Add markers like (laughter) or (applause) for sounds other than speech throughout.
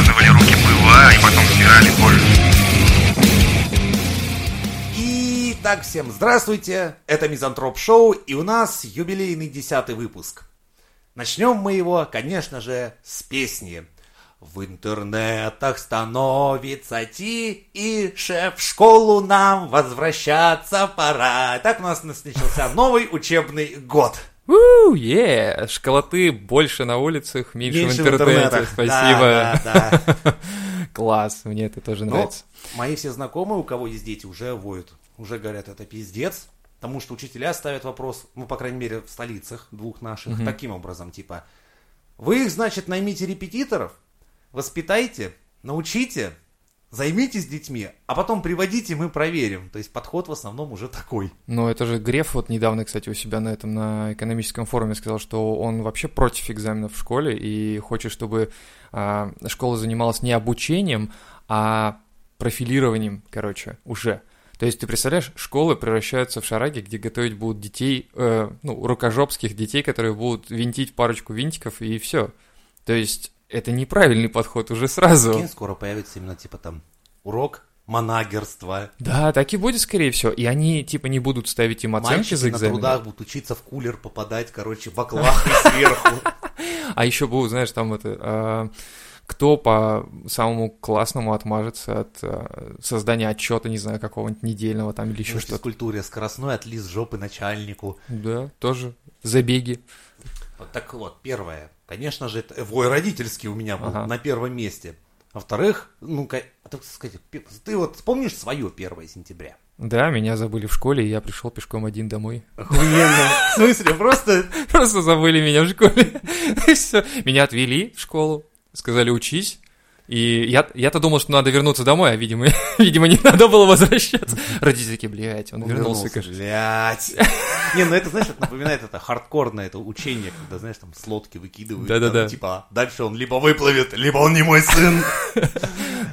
намазывали руки мыла, и потом стирали кожу. Итак, всем здравствуйте, это Мизантроп Шоу, и у нас юбилейный десятый выпуск. Начнем мы его, конечно же, с песни. В интернетах становится ти, и шеф, в школу нам возвращаться пора. Так у нас начался новый учебный год. Уу, е, школоты больше на улицах, меньше, Меньше в интернете. интернетах. Спасибо. Да, да, да. (laughs) Класс, мне это тоже Но нравится. мои все знакомые, у кого есть дети, уже воют. Уже говорят, это пиздец. Потому что учителя ставят вопрос, ну, по крайней мере, в столицах двух наших, таким образом, типа, вы их, значит, наймите репетиторов, воспитайте, научите, займитесь детьми, а потом приводите, мы проверим. То есть подход в основном уже такой. Но это же Греф вот недавно, кстати, у себя на этом, на экономическом форуме сказал, что он вообще против экзаменов в школе и хочет, чтобы а, школа занималась не обучением, а профилированием, короче, уже. То есть ты представляешь, школы превращаются в шараги, где готовить будут детей, э, ну, рукожопских детей, которые будут винтить парочку винтиков и все. То есть это неправильный подход уже сразу. Прикинь, скоро появится именно, типа, там, урок манагерства. Да, так и будет, скорее всего. И они, типа, не будут ставить им оценки Мальчики за на экзамен. трудах будут учиться в кулер попадать, короче, в оклах и (laughs) сверху. А еще будут, знаешь, там это... а, кто по самому классному отмажется от а, создания отчета, не знаю, какого-нибудь недельного там или еще что-то. физкультуре скоростной отлиз жопы начальнику. Да, тоже забеги. Вот так вот, первое. Конечно же, это вой родительский у меня был Ага. на первом месте. Во-вторых, ну, ка- так сказать, ты вот вспомнишь свое 1 сентября? Да, меня забыли в школе, и я пришел пешком один домой. Охуенно. В смысле, просто... (laughs) Просто забыли меня в школе. (laughs) Все. Меня отвели в школу, сказали учись. И я, я-то думал, что надо вернуться домой, а, видимо, (laughs) видимо, не надо было возвращаться. Родители такие, блядь, он, вернулся, кажется. блядь. (laughs) Не, ну это, знаешь, это напоминает это хардкорное это учение, когда, знаешь, там с лодки выкидывают. Да-да-да. Типа, дальше он либо выплывет, либо он не мой сын. (laughs)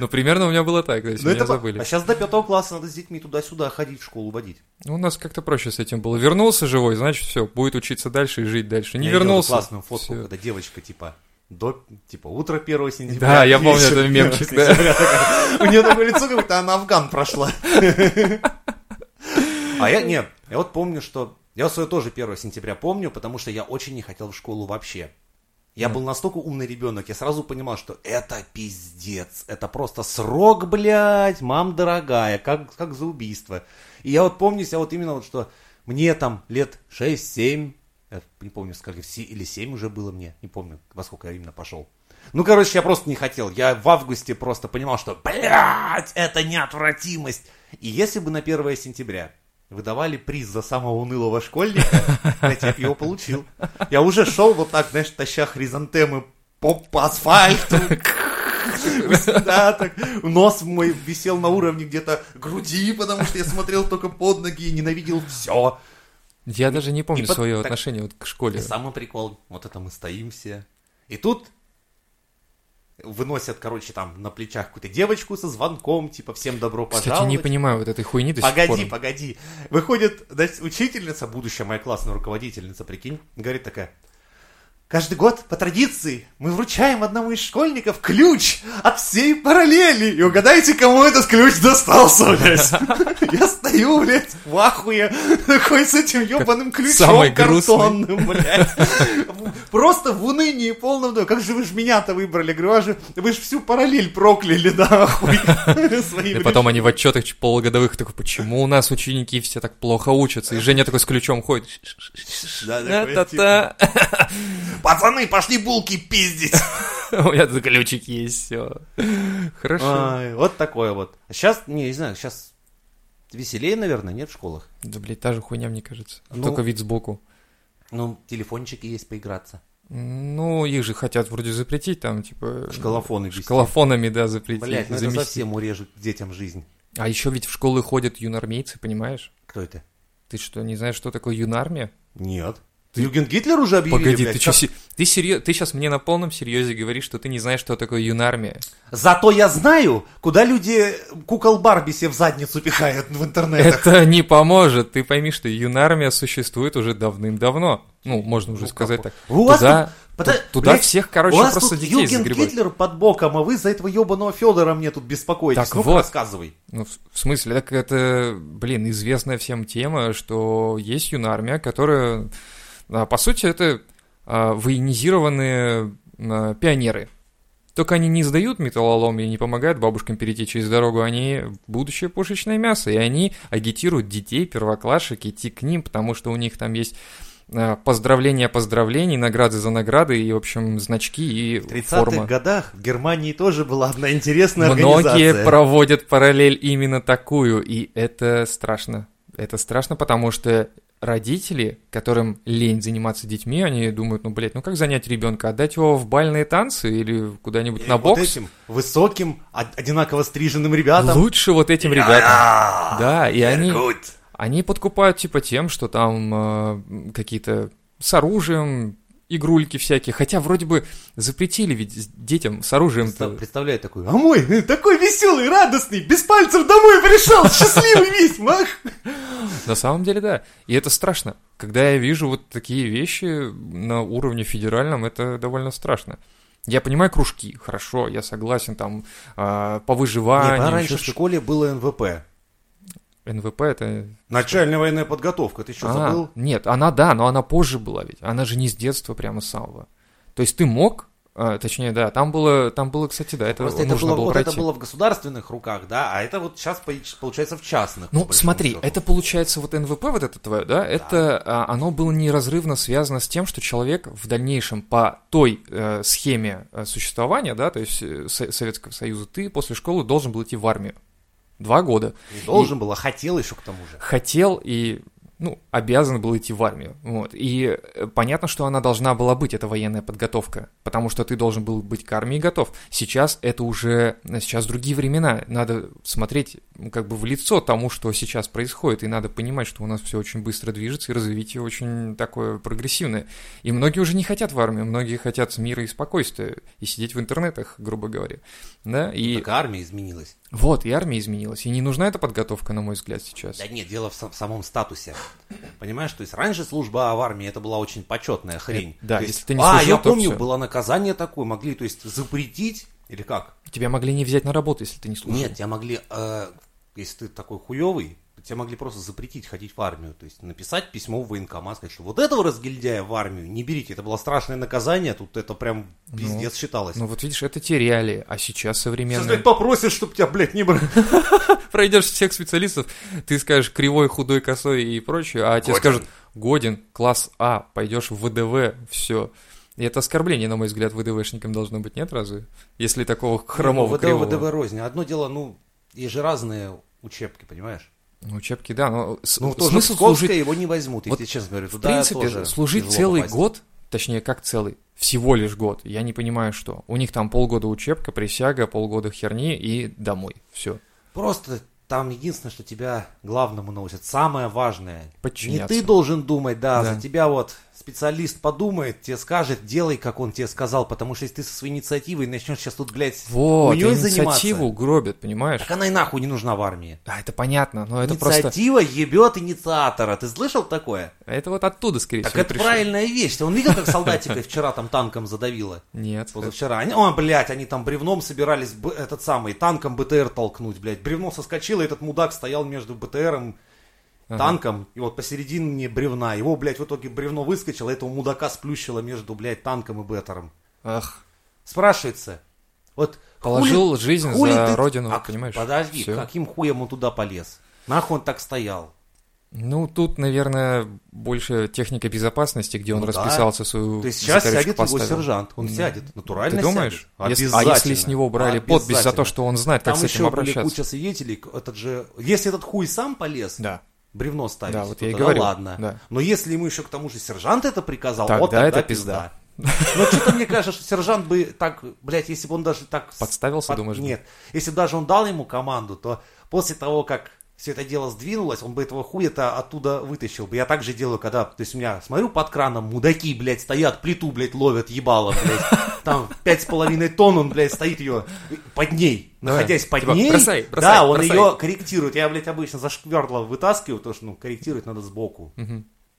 Ну, примерно у меня было так, то есть Ну меня забыли. А сейчас до пятого класса надо с детьми туда-сюда ходить, в школу водить. Ну, у нас как-то проще с этим было. Вернулся живой, значит, все, будет учиться дальше и жить дальше. Не вернулся. классную фотку, когда девочка, типа, до, типа, утро 1 сентября. Да, я помню этот мемчик, 1 сентября такая. У нее такое лицо, как будто она Афган прошла. А я, нет, я вот помню, что... Я свое тоже 1 сентября помню, потому что я очень не хотел в школу вообще. Я был настолько умный ребенок, я сразу понимал, что это пиздец, это просто срок, блядь, мам дорогая, как, как за убийство. И я вот помню себя вот именно вот, что мне там лет 6-7, я не помню, сколько, се- или 7 уже было мне, не помню, во сколько я именно пошел. Ну, короче, я просто не хотел. Я в августе просто понимал, что, блядь, это неотвратимость. И если бы на 1 сентября выдавали приз за самого унылого школьника, блядь, (laughs) я его получил. Я уже шел вот так, знаешь, таща хризантемы по, по асфальту. Да, так, нос мой висел на уровне где-то груди, потому что я смотрел только под ноги и ненавидел все. Я даже не помню И под- свое так- отношение вот к школе. И самый прикол, вот это мы стоим все. И тут выносят, короче, там на плечах какую-то девочку со звонком, типа, всем добро Кстати, пожаловать. не понимаю вот этой хуйни до сих Погоди, пор. погоди. Выходит, значит, учительница, будущая моя классная руководительница, прикинь, говорит такая, Каждый год, по традиции, мы вручаем одному из школьников ключ от всей параллели. И угадайте, кому этот ключ достался, блядь. (laughs) Я стою, блядь, в ахуе, такой с этим ебаным ключом картонным, блядь. Просто в унынии полном. да, Как же вы ж меня-то выбрали? Говорю, а же, вы же всю параллель прокляли, да, хуй. (laughs) И потом они в отчетах полугодовых такой, почему у нас ученики все так плохо учатся? И Женя такой с ключом ходит. Пацаны, пошли булки пиздить. (laughs) У меня тут ключик есть, все. Хорошо. Ай, вот такое вот. Сейчас, не, не знаю, сейчас веселее, наверное, нет в школах. Да, блядь, та же хуйня, мне кажется. Ну, Только вид сбоку. Ну, телефончики есть поиграться. Ну, их же хотят вроде запретить, там, типа... Шкалофоны вести. Шкалофонами, да, запретить. Блять, ну это замести. совсем урежут детям жизнь. А еще ведь в школы ходят юнармейцы, понимаешь? Кто это? Ты что, не знаешь, что такое юнармия? Нет. Юген Гитлер уже объявили, Погоди, блядь, ты что, как- ты серьез, ты сейчас мне на полном серьезе говоришь, что ты не знаешь, что такое юнармия? Зато я знаю, куда люди кукол Барби себе в задницу пихают в интернетах. Это не поможет. Ты пойми, что юнармия существует уже давным-давно. Ну, можно уже Ну, сказать так. У вас Туда Пота- Туда блядь, всех, короче, у вас просто тут детей Юген загребают. Гитлер под боком, а вы за этого ебаного Федора мне тут беспокоитесь. Так ну вот. рассказывай. Ну, в смысле, так это, блин, известная всем тема, что есть юнармия, которая, по сути, это а, военизированные а, пионеры. Только они не сдают металлолом и не помогают бабушкам перейти через дорогу, они будущее пушечное мясо, и они агитируют детей, первоклашек идти к ним, потому что у них там есть а, поздравления поздравлений, награды за награды и, в общем, значки и В 30-х форма. годах в Германии тоже была одна интересная Многие организация. проводят параллель именно такую, и это страшно. Это страшно, потому что родители, которым лень заниматься детьми, они думают, ну, блядь, ну как занять ребенка? Отдать его в бальные танцы или куда-нибудь на вот бокс? этим высоким, од- одинаково стриженным ребятам. Лучше вот этим ребятам. Да, и они, они подкупают типа тем, что там э, какие-то с оружием, игрульки всякие. Хотя вроде бы запретили ведь детям с оружием-то. Представ- Представляю такой, а мой э, такой веселый, радостный, без пальцев домой пришел, счастливый весь, мах. На самом деле, да. И это страшно. Когда я вижу вот такие вещи на уровне федеральном, это довольно страшно. Я понимаю кружки, хорошо, я согласен, там, а, по выживанию, раньше ещё в школе было НВП. НВП это... Начальная военная подготовка, ты что, А, забыл? Нет, она, да, но она позже была ведь. Она же не с детства прямо с самого. То есть ты мог, а, точнее, да, там было, там было, кстати, да, это Просто это нужно было, было вот пройти. это было в государственных руках, да, а это вот сейчас получается в частных. Ну, смотри, счету. это получается вот НВП вот это твое, да, это а, оно было неразрывно связано с тем, что человек в дальнейшем по той э, схеме э, существования, да, то есть э, Со- Советского Союза, ты после школы должен был идти в армию. Два года. Не должен был, а хотел еще к тому же. Хотел и, ну, обязан был идти в армию. Вот. И э, понятно, что она должна была быть, эта военная подготовка, потому что ты должен был быть к армии готов. Сейчас это уже, сейчас другие времена. Надо смотреть ну, как бы в лицо тому, что сейчас происходит, и надо понимать, что у нас все очень быстро движется, и развитие очень такое прогрессивное. И многие уже не хотят в армию, многие хотят мира и спокойствия, и сидеть в интернетах, грубо говоря. Да, и Так армия изменилась. Вот, и армия изменилась, и не нужна эта подготовка, на мой взгляд, сейчас. Да нет, дело в, сам- в самом статусе. Понимаешь, то есть раньше служба в армии это была очень почетная хрень. Э, да, То есть, если ты не а, служил, я то помню, всё. было наказание такое, могли, то есть, запретить, или как? Тебя могли не взять на работу, если ты не служил. Нет, тебя могли, э, если ты такой хуевый, тебя могли просто запретить ходить в армию. То есть написать письмо в военкомат, сказать, что вот этого разгильдяя в армию не берите. Это было страшное наказание, тут это прям пиздец считалось. Ну вот видишь, это те реалии, а сейчас Сейчас, современные... блядь, попросишь, чтоб тебя, блядь, не брали. (laughs) Пройдешь всех специалистов, ты скажешь кривой, худой, косой и прочее, а тебе скажут годен, класс А, пойдешь в ВДВ, все. И это оскорбление, на мой взгляд, ВДВшникам должно быть, нет разве? Если такого хромого, ВДВ, кривого. ВДВ рознь. Одно дело, ну, есть же разные учебки, понимаешь? Ну, учебки, да, но Ну, тоже смысл служить... его не возьмут, Вот, если честно говорю. В принципе, тоже служить целый попасть. год, точнее, как целый, всего лишь год, я не понимаю, что. У них там полгода учебка, присяга, полгода херни и домой. Все. Просто там единственное, что тебя главному научат, самое важное. Не Подчиняться. ты должен думать, да, Да. за тебя вот специалист подумает, тебе скажет, делай, как он тебе сказал, потому что если ты со своей инициативой начнешь сейчас тут, блядь, Вот, хуйней инициативу заниматься, гробят, понимаешь? так она и нахуй не нужна в армии. А, это понятно, но это просто... Инициатива ебет инициатора. Ты слышал такое? Это вот оттуда, скорее Так всего, это пришло. правильная вещь. Он видел, как солдатика вчера там танком задавило? Нет. Позавчера. Они, о, блядь, они там бревном собирались этот самый, танком БТР толкнуть, блядь. Бревно соскочило, и этот мудак стоял между БТРом Ага. танком, и вот посередине бревна. Его, блядь, в итоге бревно выскочило, этого мудака сплющило между, блядь, танком и БТРом. Ах, Спрашивается, вот Положил хули- жизнь хули за ты- родину, А, понимаешь? Подожди, Всё. каким хуем он туда полез? Нахуй он так стоял? ну тут, наверное, больше техника безопасности, где он Ну да. расписался свою То есть сейчас сядет его поставил. сержант, он Да. сядет, натурально Ты думаешь? сядет. Если- Обязательно. а если с него брали подпись за то, что он знает, как Там с этим еще обращаться? куча свидетелей, этот же, если этот хуй сам полез, Да. Бревно ставить, Да, вот то я и тогда говорю, ладно. да. Но если ему еще к тому же сержант это приказал, Тогда вот тогда это пизда. Но что-то мне кажется, что сержант бы так, блядь, если бы он даже так... Подставился, думаешь, бы? Нет. Если бы даже он дал ему команду, то после того, как все это дело сдвинулось, он бы этого хуя-то оттуда вытащил бы. Я так же делаю, когда, то есть у меня, смотрю под краном, мудаки, блядь, стоят, плиту, блядь, ловят, ебало, блядь. Там пять с половиной тонн он, блядь, стоит ее под ней, находясь под Типа, ней. бросай, бросай, да, он бросай. ее корректирует. Я, блядь, обычно за шквердло вытаскиваю, потому что, ну, корректировать надо сбоку.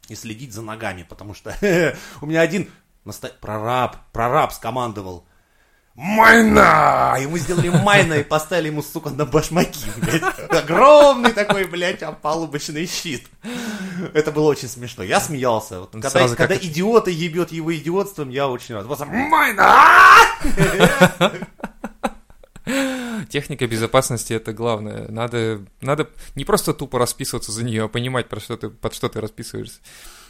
И следить за ногами, потому что (laughs) у меня один Наста... Прораб, прораб скомандовал. Майна! Мы сделали майна и поставили ему, сука, на башмаки, блядь. Огромный такой, блядь, опалубочный щит. Это было очень смешно. Я смеялся. Вот, когда Сразу когда как- идиота ебет его идиотством, я очень рад. Просто майна! Техника безопасности это главное. Надо, надо не просто тупо расписываться за нее, а понимать, про что ты, под что ты расписываешься.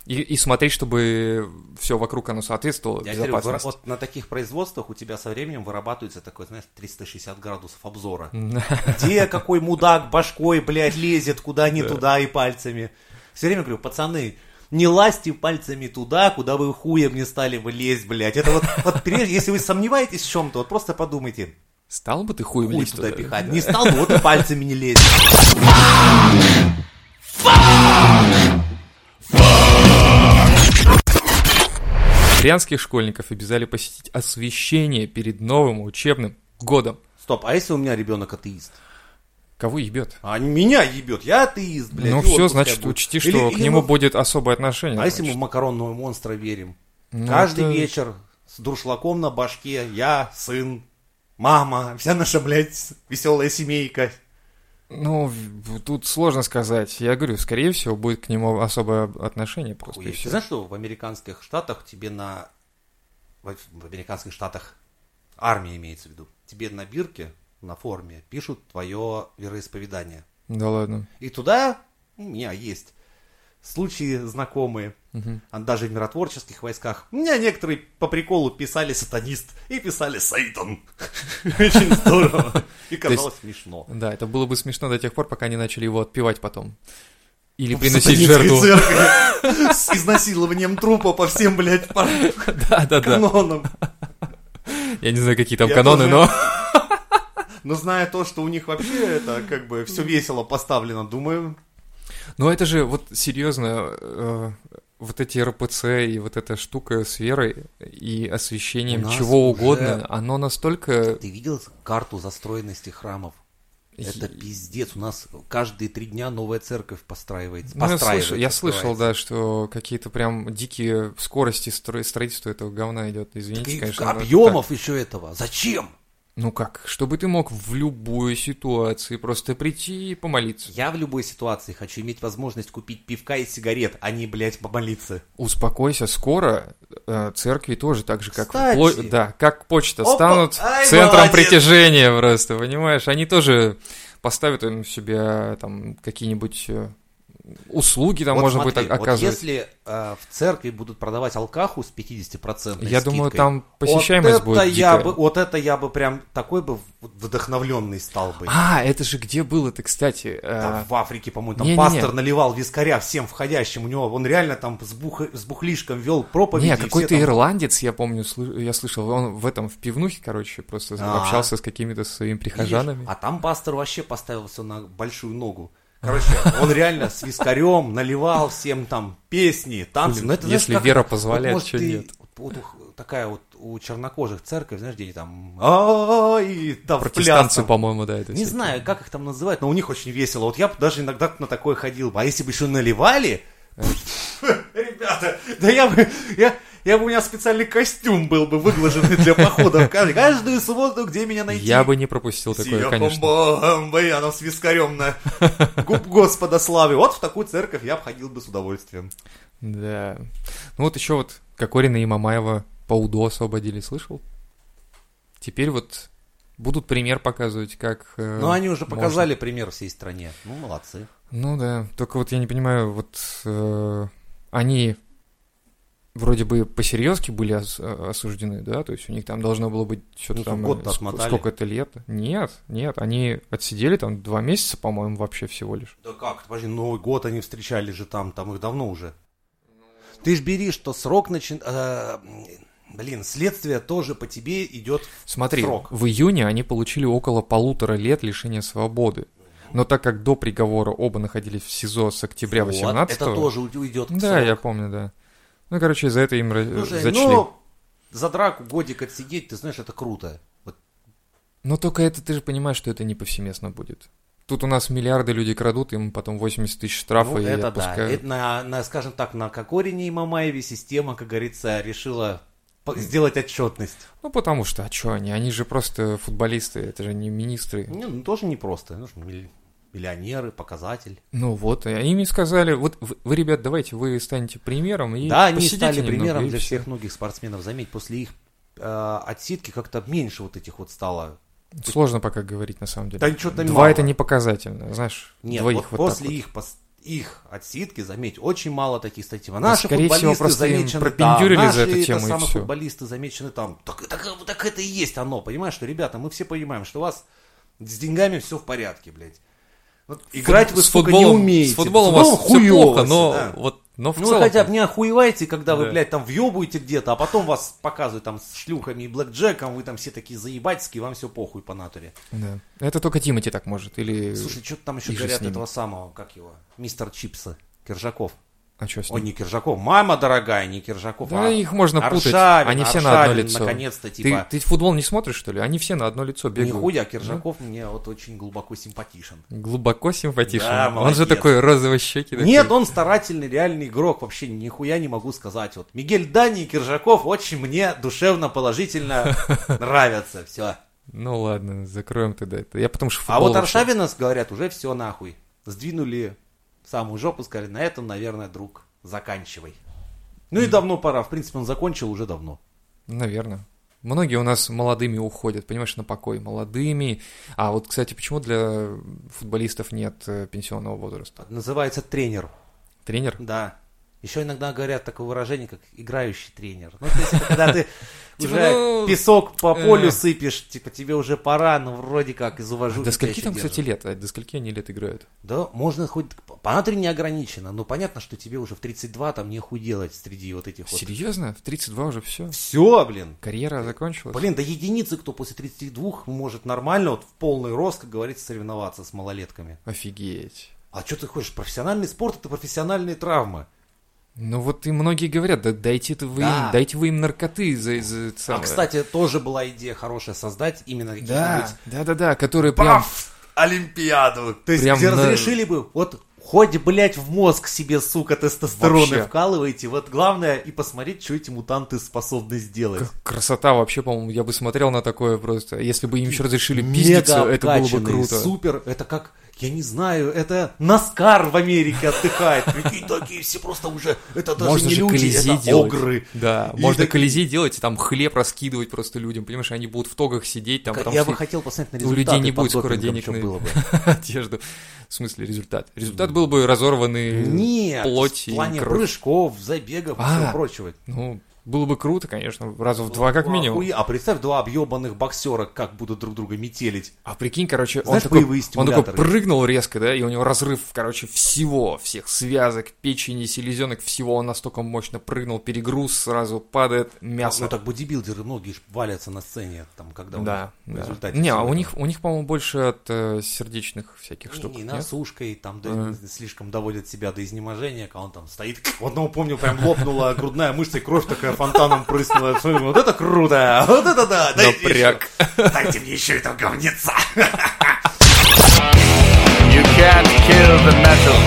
И, и смотреть, чтобы все вокруг оно соответствовало Я говорю, безопасности. вот на таких производствах у тебя со временем вырабатывается такой, знаешь, 360 градусов обзора. (laughs) Где какой мудак башкой, блядь, лезет куда не туда и пальцами. Все время говорю, пацаны, не лазьте пальцами туда, куда вы хуем не стали бы лезть, блядь. Это вот, вот прежде, если вы сомневаетесь в чем-то, вот просто подумайте, Стал бы ты хуем хуй лезть туда туда? пихать. Не стал бы, вот и пальцами не лезть. Брянских школьников обязали посетить освещение перед новым учебным годом. Стоп, а если у меня ребенок атеист? Кого ебет? А меня ебет, я атеист, блядь. ну все, значит, буду. учти, Или- что к или нему мы- будет особое отношение. А если мы значит. в макаронного монстра верим? Ну, Каждый это- вечер с дуршлаком на башке, я, сын, мама, вся наша, блядь, веселая семейка. Ну, тут сложно сказать. Я говорю, скорее всего, будет к нему особое отношение просто. Ты знаешь, что в американских штатах тебе на... В в американских штатах армия имеется в виду. Тебе на бирке, на форме пишут твое вероисповедание. Да ладно. И туда у меня есть случаи знакомые. А даже в миротворческих войсках. У меня некоторые по приколу писали сатанист и писали Сейтан. (laughs) Очень здорово. (laughs) И казалось смешно. Да, это было бы смешно до тех пор, пока не начали его отпевать потом. Или приносить жертву. (laughs) С изнасилованием трупа по всем, блядь, канонам. Я не знаю, какие там каноны, но... Но зная то, что у них вообще это как бы все весело поставлено, думаю, Но это же вот серьезно, э, вот эти РПЦ и вот эта штука с верой и освещением чего уже- угодно, оно настолько... ты видел карту застроенности храмов? Это пиздец. У нас каждые три дня новая церковь постраивается. Ну, я слышал, я слышал, да, что какие-то прям дикие скорости стро- строительства этого говна идет. Извините, И конечно. но объемов еще этого. Зачем? Ну как? Чтобы ты мог в любой ситуации просто прийти и помолиться. Я в любой ситуации хочу иметь возможность купить пивка и сигарет, а не, блядь, помолиться. Успокойся, скоро э, церкви тоже так же, как Кстати. пло- да, как почта Опа! станут Ай, центром молодец! притяжения просто, понимаешь? Они тоже поставят им себе там какие-нибудь э, услуги там Вот можно смотри, будет оказывать. Вот если э, в церкви будут продавать алкаху с 50% Я думаю, скидкой, там посещаемость вот будет это я бы, Вот это я бы прям такой бы вдохновленный стал бы. А, это же где было-то, кстати? э, Там в Африке, по-моему, там не-не-не. пастор наливал вискаря всем входящим. У него он реально там с, бух- с бухлишком вел проповеди. Не, и все какой-то там- ирландец, я помню, сл- я слышал, он в этом, в пивнухе, короче, просто А. общался с какими-то своими Видишь? прихожанами. А там пастор вообще поставился на большую ногу. Короче, он реально с вискарем наливал всем там песни, танцы. Блин, Ну, это, знаешь, если как- вера вот, позволяет, может, чё ты- нет? Вот, у- такая вот у чернокожих церковь, знаешь, где они там... И там Протестанцы, по-моему, да, это Не знаю, как их там называют, но у них очень весело. Вот я бы даже иногда на такое ходил бы. А если бы еще наливали... (laughs) Ребята, да я бы... Я, я бы у меня специальный костюм был бы выглаженный для похода в каждую, субботу, где меня найти. Я бы не пропустил такое, конечно. я там с вискарем на губ Господа славы. Вот в такую церковь я бы ходил бы с удовольствием. Да. Ну вот еще вот Кокорина и Мамаева по УДО освободили, слышал? Теперь вот будут пример показывать, как... э, Но они уже можно. показали пример всей стране. Ну, молодцы. Ну да, только вот я не понимаю, вот э, они вроде бы по-серьезки были ос- осуждены, да, то есть у них там должно было быть что-то Ну, там... год-то э, ск-. Сколько-то лет? Нет, нет, они отсидели там два месяца, по-моему, вообще всего лишь. Да как, подожди, Новый год они встречали же там, там их давно уже. Ты ж бери, что срок начин... э, блин, следствие тоже по тебе идет Смотри, срок. в июне они получили около полутора лет лишения свободы. Но так как до приговора оба находились в СИЗО с октября Вот, 18 Это тоже уйдет к Да, сроку. я помню, да. Ну, короче, за это им Слушай, зачли. ну, за драку годик отсидеть, ты знаешь, это круто. Вот Но только это ты же понимаешь, что это не повсеместно будет. Тут у нас миллиарды людей крадут, им потом 80 тысяч штрафа Ну, и это да. отпускают. Это на, на, скажем так, на Кокорине и Мамаеве система, как говорится, решила сделать отчетность. Ну, потому что, а что они? Они же просто футболисты, это же не министры. Не, ну, тоже непросто. Ну, что, милли- миллионеры, показатель. Ну вот, и они мне сказали, вот вы, вы, ребят, давайте вы станете примером и да, они стали примером для всех многих спортсменов. Заметь, после их э, отсидки как-то меньше вот этих вот стало. Сложно пока говорить, на самом деле. Да ничего там Два мало. это не показательно, знаешь, Нет, двоих вот вот, после вот. их, их отсидки, заметь, очень мало таких статей. А Наши скорее всего, футболисты просто им замечены там, за наши эту это тему, и самые всё. футболисты замечены там. Так, так, так это и есть оно, понимаешь, что, ребята, мы все понимаем, что у вас с деньгами все в порядке, блядь. Вот играть вы, с сука, футболом, не умеете. С футболом у вас все хуёво плохо, всё, но да. вот, но в Ну, целом... вы хотя бы не охуеваете, когда вы, Да. блядь, там въебуете где-то, а потом вас показывают там с шлюхами и блэкджеком, вы там все такие заебательские, вам все похуй по натуре. Да. Это только Тимати так может, или... Слушай, что-то там еще говорят этого самого, как его, мистер Чипса, Киржаков. А что с Ой, ним? не Киржаков, мама дорогая, не Киржаков, Да, а их можно путать, Аршавин, они все на одно лицо. наконец-то, Ты, типа, ты футбол не смотришь, что ли? Они все на одно лицо бегают. нихуя, Киржаков мне вот очень глубоко симпатичен. Глубоко симпатичен. Да, он молодец. же такой розовый щеки. Нет, он старательный, реальный игрок, вообще нихуя не могу сказать. Вот Мигель Дани и Киржаков очень мне душевно, положительно (laughs) нравятся, все. Ну ладно, закроем тогда это. Я потому что А вот Аршавина, говорят, уже все нахуй. Сдвинули самую жопу, сказали, на этом, наверное, друг, заканчивай. Ну и давно пора, в принципе, он закончил уже давно. Наверное. Многие у нас молодыми уходят, понимаешь, на покой. Молодыми. А вот, кстати, почему для футболистов нет э, пенсионного возраста? Называется тренер. Тренер? Да. Еще иногда говорят такое выражение, как играющий тренер. Ну, то есть, это когда ты (laughs) Типа, уже ну, песок по полю э. сыпешь, типа, тебе уже пора, но вроде как из уважения. До скольки там, кстати, лет? А До скольки они лет играют? Да, можно хоть... По натуре не ограничено, но понятно, что тебе уже в 32 там нехуй делать среди вот этих вот... Серьезно? В 32 уже все? Все, блин. Карьера закончилась? Блин, да единицы, кто после 32 может нормально, вот в полный рост, как говорится, соревноваться с малолетками. Офигеть. А что ты хочешь? Профессиональный спорт это профессиональные травмы. Ну вот и многие говорят, да дайте это вы Да. им, дайте вы им наркоты за, за А, самое. кстати, тоже была идея хорошая создать именно какие-нибудь да, да, да, да, которые прям Паф! Олимпиаду. То есть, Прям где на- разрешили бы, вот хоть, блядь, в мозг себе, сука, тестостероны Вообще. вкалываете. Вот главное и посмотреть, что эти мутанты способны сделать. К- Красота вообще, по-моему, я бы смотрел на такое просто. Если бы им еще разрешили пиздиться, это было бы круто. Супер, это как, я не знаю, это Наскар в Америке отдыхает. Прикинь, такие все просто уже, это даже Можно не же люди, это делать. огры. Да, И можно так- колизей делать и там хлеб раскидывать просто людям, понимаешь, они будут в тогах сидеть, там я бы хотел посмотреть на у результаты людей не будет скоро денег на было бы. (laughs) одежду. В смысле результат? Результат был бы разорванный Нет, плоть в и плане кровь. прыжков, забегов и А. всего прочего. Ну, было бы круто, конечно, раза в два как Ну, минимум. А представь, два объебанных боксера как будут друг друга метелить. А прикинь, короче, он Знаешь, такой, боевые он такой прыгнул резко, да, и у него разрыв, короче, всего, всех связок, печени, селезенок, всего, он настолько мощно прыгнул, перегруз, сразу падает мясо. Ну так бодибилдеры многие валятся на сцене, там, когда у да, них в да. результате Не, а у них, у них, по-моему, больше от э, сердечных всяких Не, штук. не, насушкой, там да, Ага. слишком доводят себя до изнеможения, когда он там стоит. (laughs) Одного, помню, прям лопнула грудная мышца, и кровь такая фонтаном прыснула. Я смотрю, Вот это круто! Вот это да! Дайте Напряг. еще- Дайте мне еще этого говнеца! You can't kill the metal.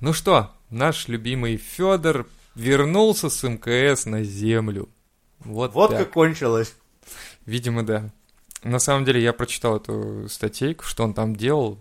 Ну что, наш любимый Федор вернулся с МКС на землю. Вот, Вот так. как кончилось. Видимо, да. На самом деле я прочитал эту статейку, что он там делал.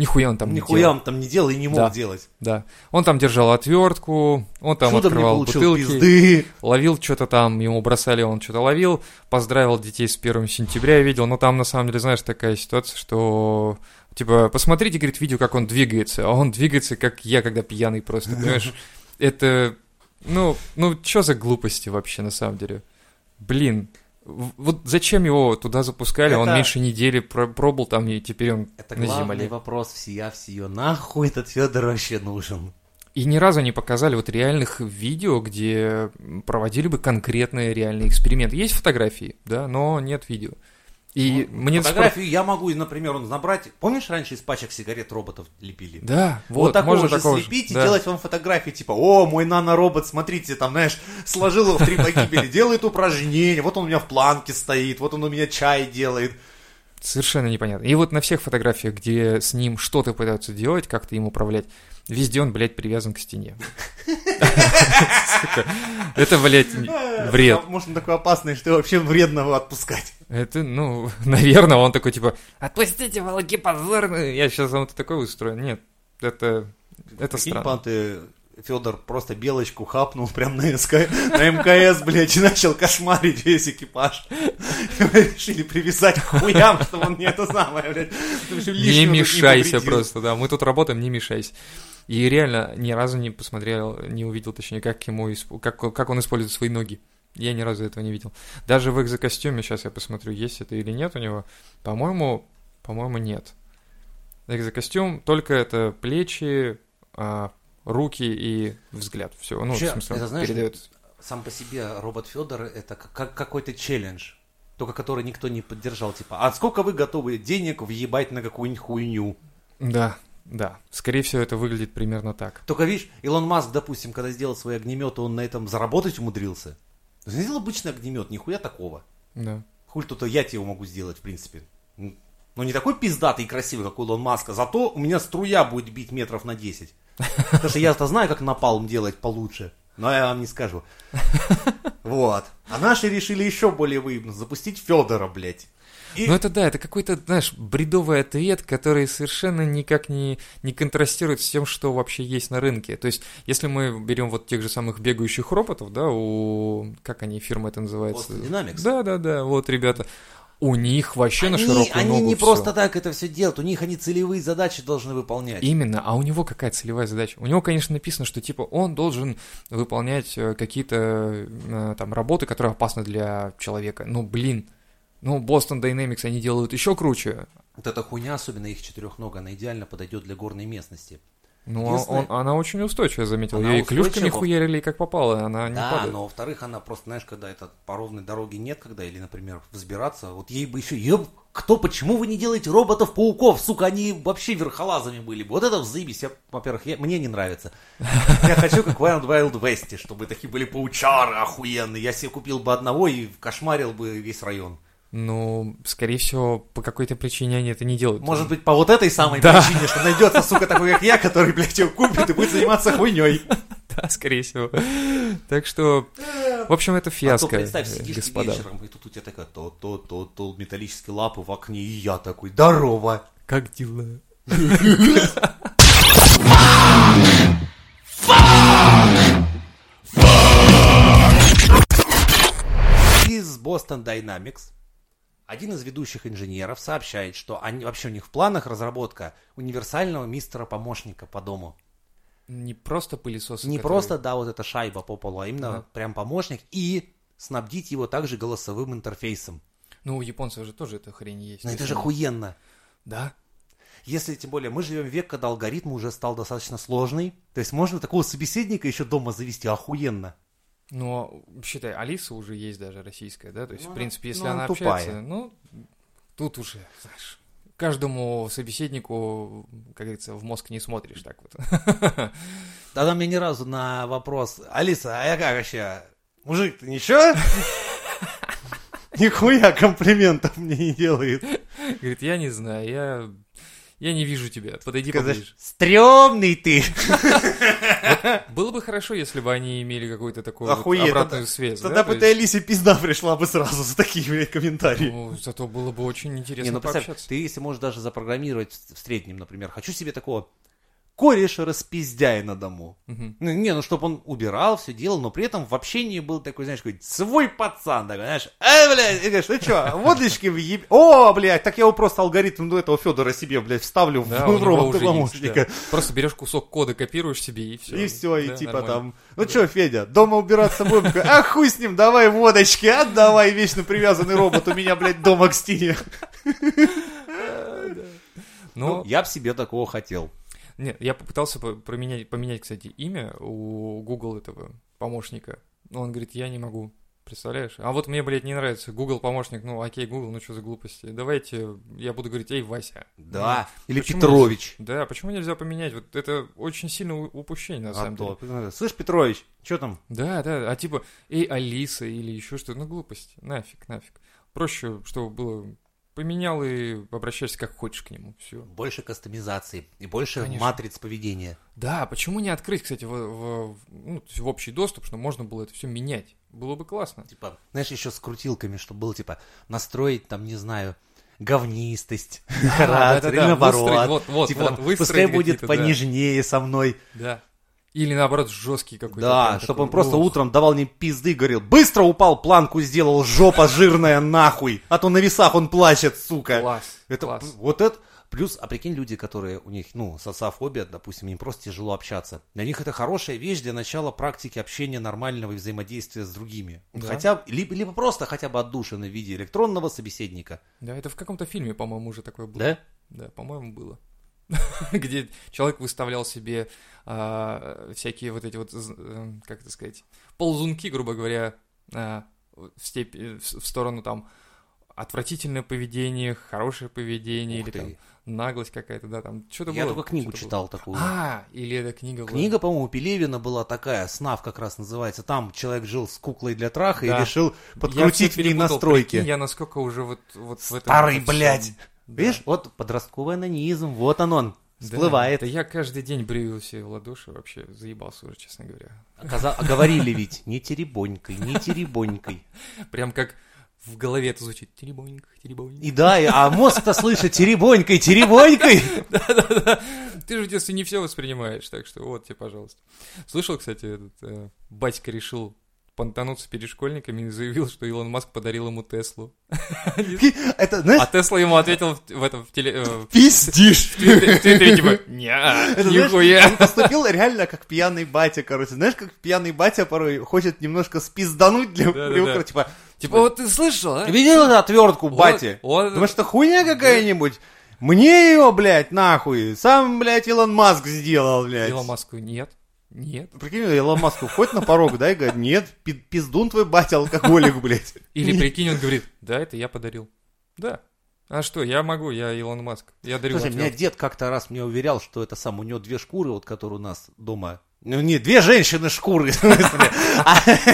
Нихуя он там не Нихуя делал. он там не делал и не мог Да. делать. Да. Он там держал отвертку, он там Чудом не открывал получил бутылки, пизды. ловил что-то там, ему бросали, он что-то ловил, поздравил детей с 1 сентября, я видел. Но там, на самом деле, знаешь, такая ситуация, что... Типа, посмотрите, говорит, видео, как он двигается, а он двигается, как я, когда пьяный просто, понимаешь? (laughs) Это, ну, ну, что за глупости вообще, на самом деле? Блин, вот зачем его туда запускали? Он Это- меньше недели про- пробыл там, и теперь он Это на главный земле. вопрос всея всего. Нахуй этот Федор вообще нужен? И ни разу не показали вот реальных видео, где проводили бы конкретные реальные эксперименты. Есть фотографии, да, но нет видео. И Ну, мне Фотографию я могу, например, он набрать. Помнишь, раньше из пачек сигарет роботов лепили? Да, Вот, вот, такого можно же такого слепить и да. делать вам фотографии, типа, о, мой наноробот, смотрите, там, знаешь, сложил его в три погибели, (laughs) делает упражнения, вот он у меня в планке стоит, вот он у меня чай делает. Совершенно непонятно. И вот на всех фотографиях, где с ним что-то пытаются делать, как-то им управлять, везде он, блядь, привязан к стене. (laughs) Это, блядь, (laughs) вред. Может, он такой опасный, что вообще вредно его отпускать. Это, ну, (laughs) наверное, он такой, типа, отпустите, волки позорные. Я сейчас вам такой устрою. Нет, это, это Прикинь, странно. пан, ты Федор просто белочку хапнул прям на, СК... на МКС, блядь, и начал кошмарить весь экипаж. Решили привязать к хуям, чтобы он не это самое, блядь. Не мешайся повредил. просто, да. Мы тут работаем, не мешайся. И реально ни разу не посмотрел, не увидел, точнее, как ему как, как он использует свои ноги. Я ни разу этого не видел. Даже в экзокостюме, сейчас я посмотрю, есть это или нет у него. По-моему, по-моему, нет. Экзокостюм, только это плечи, а, руки и взгляд. Все, ну, Вообще, в смысле, это знаешь, передает. Сам по себе робот Федор это как какой-то челлендж. Только который никто не поддержал, типа, а сколько вы готовы денег въебать на какую-нибудь хуйню? Да, да. Скорее всего, это выглядит примерно так. Только видишь, Илон Маск, допустим, когда сделал свои огнеметы, он на этом заработать умудрился. Сделал обычный огнемет, нихуя такого. Да. Хуль тут я тебе его могу сделать, в принципе. Ну, не такой пиздатый и красивый, как Илон Маска, зато у меня струя будет бить метров на 10. Потому что я-то знаю, как напалм делать получше. Но я вам не скажу. (laughs) Вот. А наши решили еще более выебно запустить Федора, блядь. И- Ну это да, это какой-то, знаешь, бредовый ответ, который совершенно никак не, не контрастирует с тем, что вообще есть на рынке. То есть, если мы берем вот тех же самых бегающих роботов, да, у... Как они, фирма это называется? Boston Dynamics. Да, да, да, вот, ребята. У них вообще на Они, широкую они ногу не всё. просто так это все делают, у них они целевые задачи должны выполнять. Именно, а у него какая целевая задача? У него, конечно, написано, что типа он должен выполнять э, какие-то э, там работы, которые опасны для человека. Ну, блин, ну, Boston Dynamics они делают еще круче. Вот эта хуйня, особенно их четырехнога, она идеально подойдет для горной местности. Ну, Единственное- он- она очень устойчивая, заметил. Она Ее и клюшками устойчива. хуярили как попало, она не да, падает. но во-вторых, она просто, знаешь, когда это по ровной дороге нет, когда, или, например, взбираться, вот ей бы еще, еб, кто, почему вы не делаете роботов-пауков, сука, они вообще верхолазами были бы. Вот это взаимись, во-первых, я- мне не нравится. Я хочу, как в Wild Wild West, чтобы такие были паучары охуенные. Я себе купил бы одного и кошмарил бы весь район. Ну, скорее всего, по какой-то причине они это не делают. Может быть, по вот этой самой Да. причине, что найдется, сука, такой, как я, который, блядь, его купит и будет заниматься хуйней. (laughs) Да, скорее всего. Так что, в общем, это А то фиаско, представь, сидишь господа. вечером, и тут у тебя такая то-то-то-то металлические лапы в окне, и я такой, здорово. Как дела? Из Boston Dynamics один из ведущих инженеров сообщает, что они, вообще у них в планах разработка универсального мистера-помощника по дому. Не просто пылесос. Не который- просто, да, вот эта шайба по полу, а именно Ага. прям помощник и снабдить его также голосовым интерфейсом. Ну, у японцев же тоже эта хрень есть. Но То это же охуенно. Да. Если, тем более, мы живем в век, когда алгоритм уже стал достаточно сложный. То есть можно такого собеседника еще дома завести охуенно. Но, считай, Алиса уже есть даже российская, да? То есть, Ну, в принципе, если ну, она она тупая. общается, ну, тут уже, знаешь, каждому собеседнику, как говорится, в мозг не смотришь так вот. (laughs) Тогда мне ни разу на вопрос, Алиса, а я как вообще? Мужик, ты ничего? (laughs) Нихуя комплиментов мне не делает. Говорит, я не знаю, я, я не вижу тебя, подойди Сказать, поближе. стрёмный ты. Было бы хорошо, если бы они имели какую-то такую обратную связь. тогда да, бы ты Алисе пизда пришла бы сразу за такие, блядь, (laughs) комментарии. ну, зато было бы очень интересно ну представь, пообщаться. ты если можешь даже запрограммировать в среднем, например, хочу себе такого кореша распиздяя на дому. Ну, не, ну, чтобы он убирал, все делал, но при этом в общении был такой, знаешь, какой свой пацан, такой, знаешь, э, блядь, и говоришь, ну что, водочки въеб... О, блядь, так я его просто алгоритм до этого Федора себе, блядь, вставлю Да, в есть, помощника. да. Просто берешь кусок кода, копируешь себе и все. И все, и типа там, ну что, Федя, дома убираться будем? А хуй с ним, давай водочки, отдавай, вечно привязанный робот, у меня, блядь, дома к стене. (laughs) Ну, Ну, я бы себе такого хотел. Нет, я попытался по- променять, поменять, кстати, имя у Google этого помощника. Но он говорит, я не могу. Представляешь? А вот мне, блядь, не нравится. Google помощник, ну окей, Google, ну что за глупости. Давайте, я буду говорить, эй, Вася. Да, Ну, или почему Петрович. Да, почему нельзя поменять? Вот это очень сильное у- упущение, на А самом то, деле. Слышь, Петрович, что там? Да, да, а типа, эй, Алиса или еще что-то, ну глупость, нафиг, нафиг. Проще, чтобы было поменял и обращайся как хочешь к нему. Все. Больше кастомизации и больше Конечно. матриц поведения. Да, почему не открыть, кстати, в, в- ну, в общий доступ, чтобы можно было это все менять? Было бы классно. Типа, знаешь, еще с крутилками, чтобы было, типа, настроить, там, не знаю, говнистость, (laughs) характер, или наоборот. вот, вот, Типа, пускай будет понежнее со мной. Да. Или наоборот, жесткий какой-то. Да, чтобы такой, он просто утром давал мне пизды, говорил, быстро упал, планку сделал, жопа жирная нахуй, а то на весах он плачет, сука. Класс. Это, класс. вот это, плюс, а прикинь, люди, которые, у них, ну, социофобия, допустим, им просто тяжело общаться. Для них это хорошая вещь для начала практики общения нормального и взаимодействия с другими. Да. Хотя, либо, либо просто хотя бы отдушины в виде электронного собеседника. Да, это в каком-то фильме, по-моему, уже такое было. Да? Да, по-моему, было. (laughs) Где человек выставлял себе а, всякие вот эти вот, э, как это сказать, ползунки, грубо говоря, а, в, степь- э, в с- в сторону там отвратительное поведение, хорошее поведение, Ух или ты. там наглость какая-то, да, там что-то Я было. только книгу что-то было. читал такую. А, или эта книга была. Книга, по-моему, Пелевина была такая, «Снав» как раз называется. Там человек жил с куклой для траха Да. и решил Я подкрутить в ней настройки. прикинь, я насколько уже вот, вот в этом... Старый, блядь. Да. Видишь, вот подростковый анонизм, вот он он, Да, всплывает. Да, я каждый день брю себе в ладоши, вообще заебался уже, честно говоря. Оказа- а говорили ведь, не теребонькой, не теребонькой. Прям как в голове это звучит. Теребонька, теребонька. И да, а мозг-то слышит теребонькой, теребонькой. Да-да-да. Ты же в детстве не все воспринимаешь, так что вот тебе, пожалуйста. Слышал, кстати, этот, э, батька решил понтануться перед школьниками и заявил, что Илон Маск подарил ему Теслу. (laughs) Это, А знаешь, Тесла ему ответил в, этом в теле... э, пиздишь. В Твиттере, типа, «Ня, Это, знаешь, нихуя. Он поступил реально как пьяный батя, короче. Знаешь, как пьяный батя порой хочет немножко спиздануть для Да-да-да. привыкла, типа, Типа, вот ты слышал, а? Видел эту отвертку, вот. Думаешь, что хуйня какая-нибудь? Мне ее, блядь, нахуй. Сам, блядь, Илон Маск сделал, блядь. Илон Маску нет. Нет. Прикинь, Илон Маск входит на порог, да, и говорит, нет, пи- пиздун твой батя, алкоголик, блядь. Или прикинь, он говорит, да, это я подарил. Да. А что, я могу, я Илон Маск. Я дарю Слушай, меня дед как-то раз мне уверял, что это сам, у него две шкуры, вот которые у нас дома. Ну, не, две женщины шкуры, (laughs) в смысле.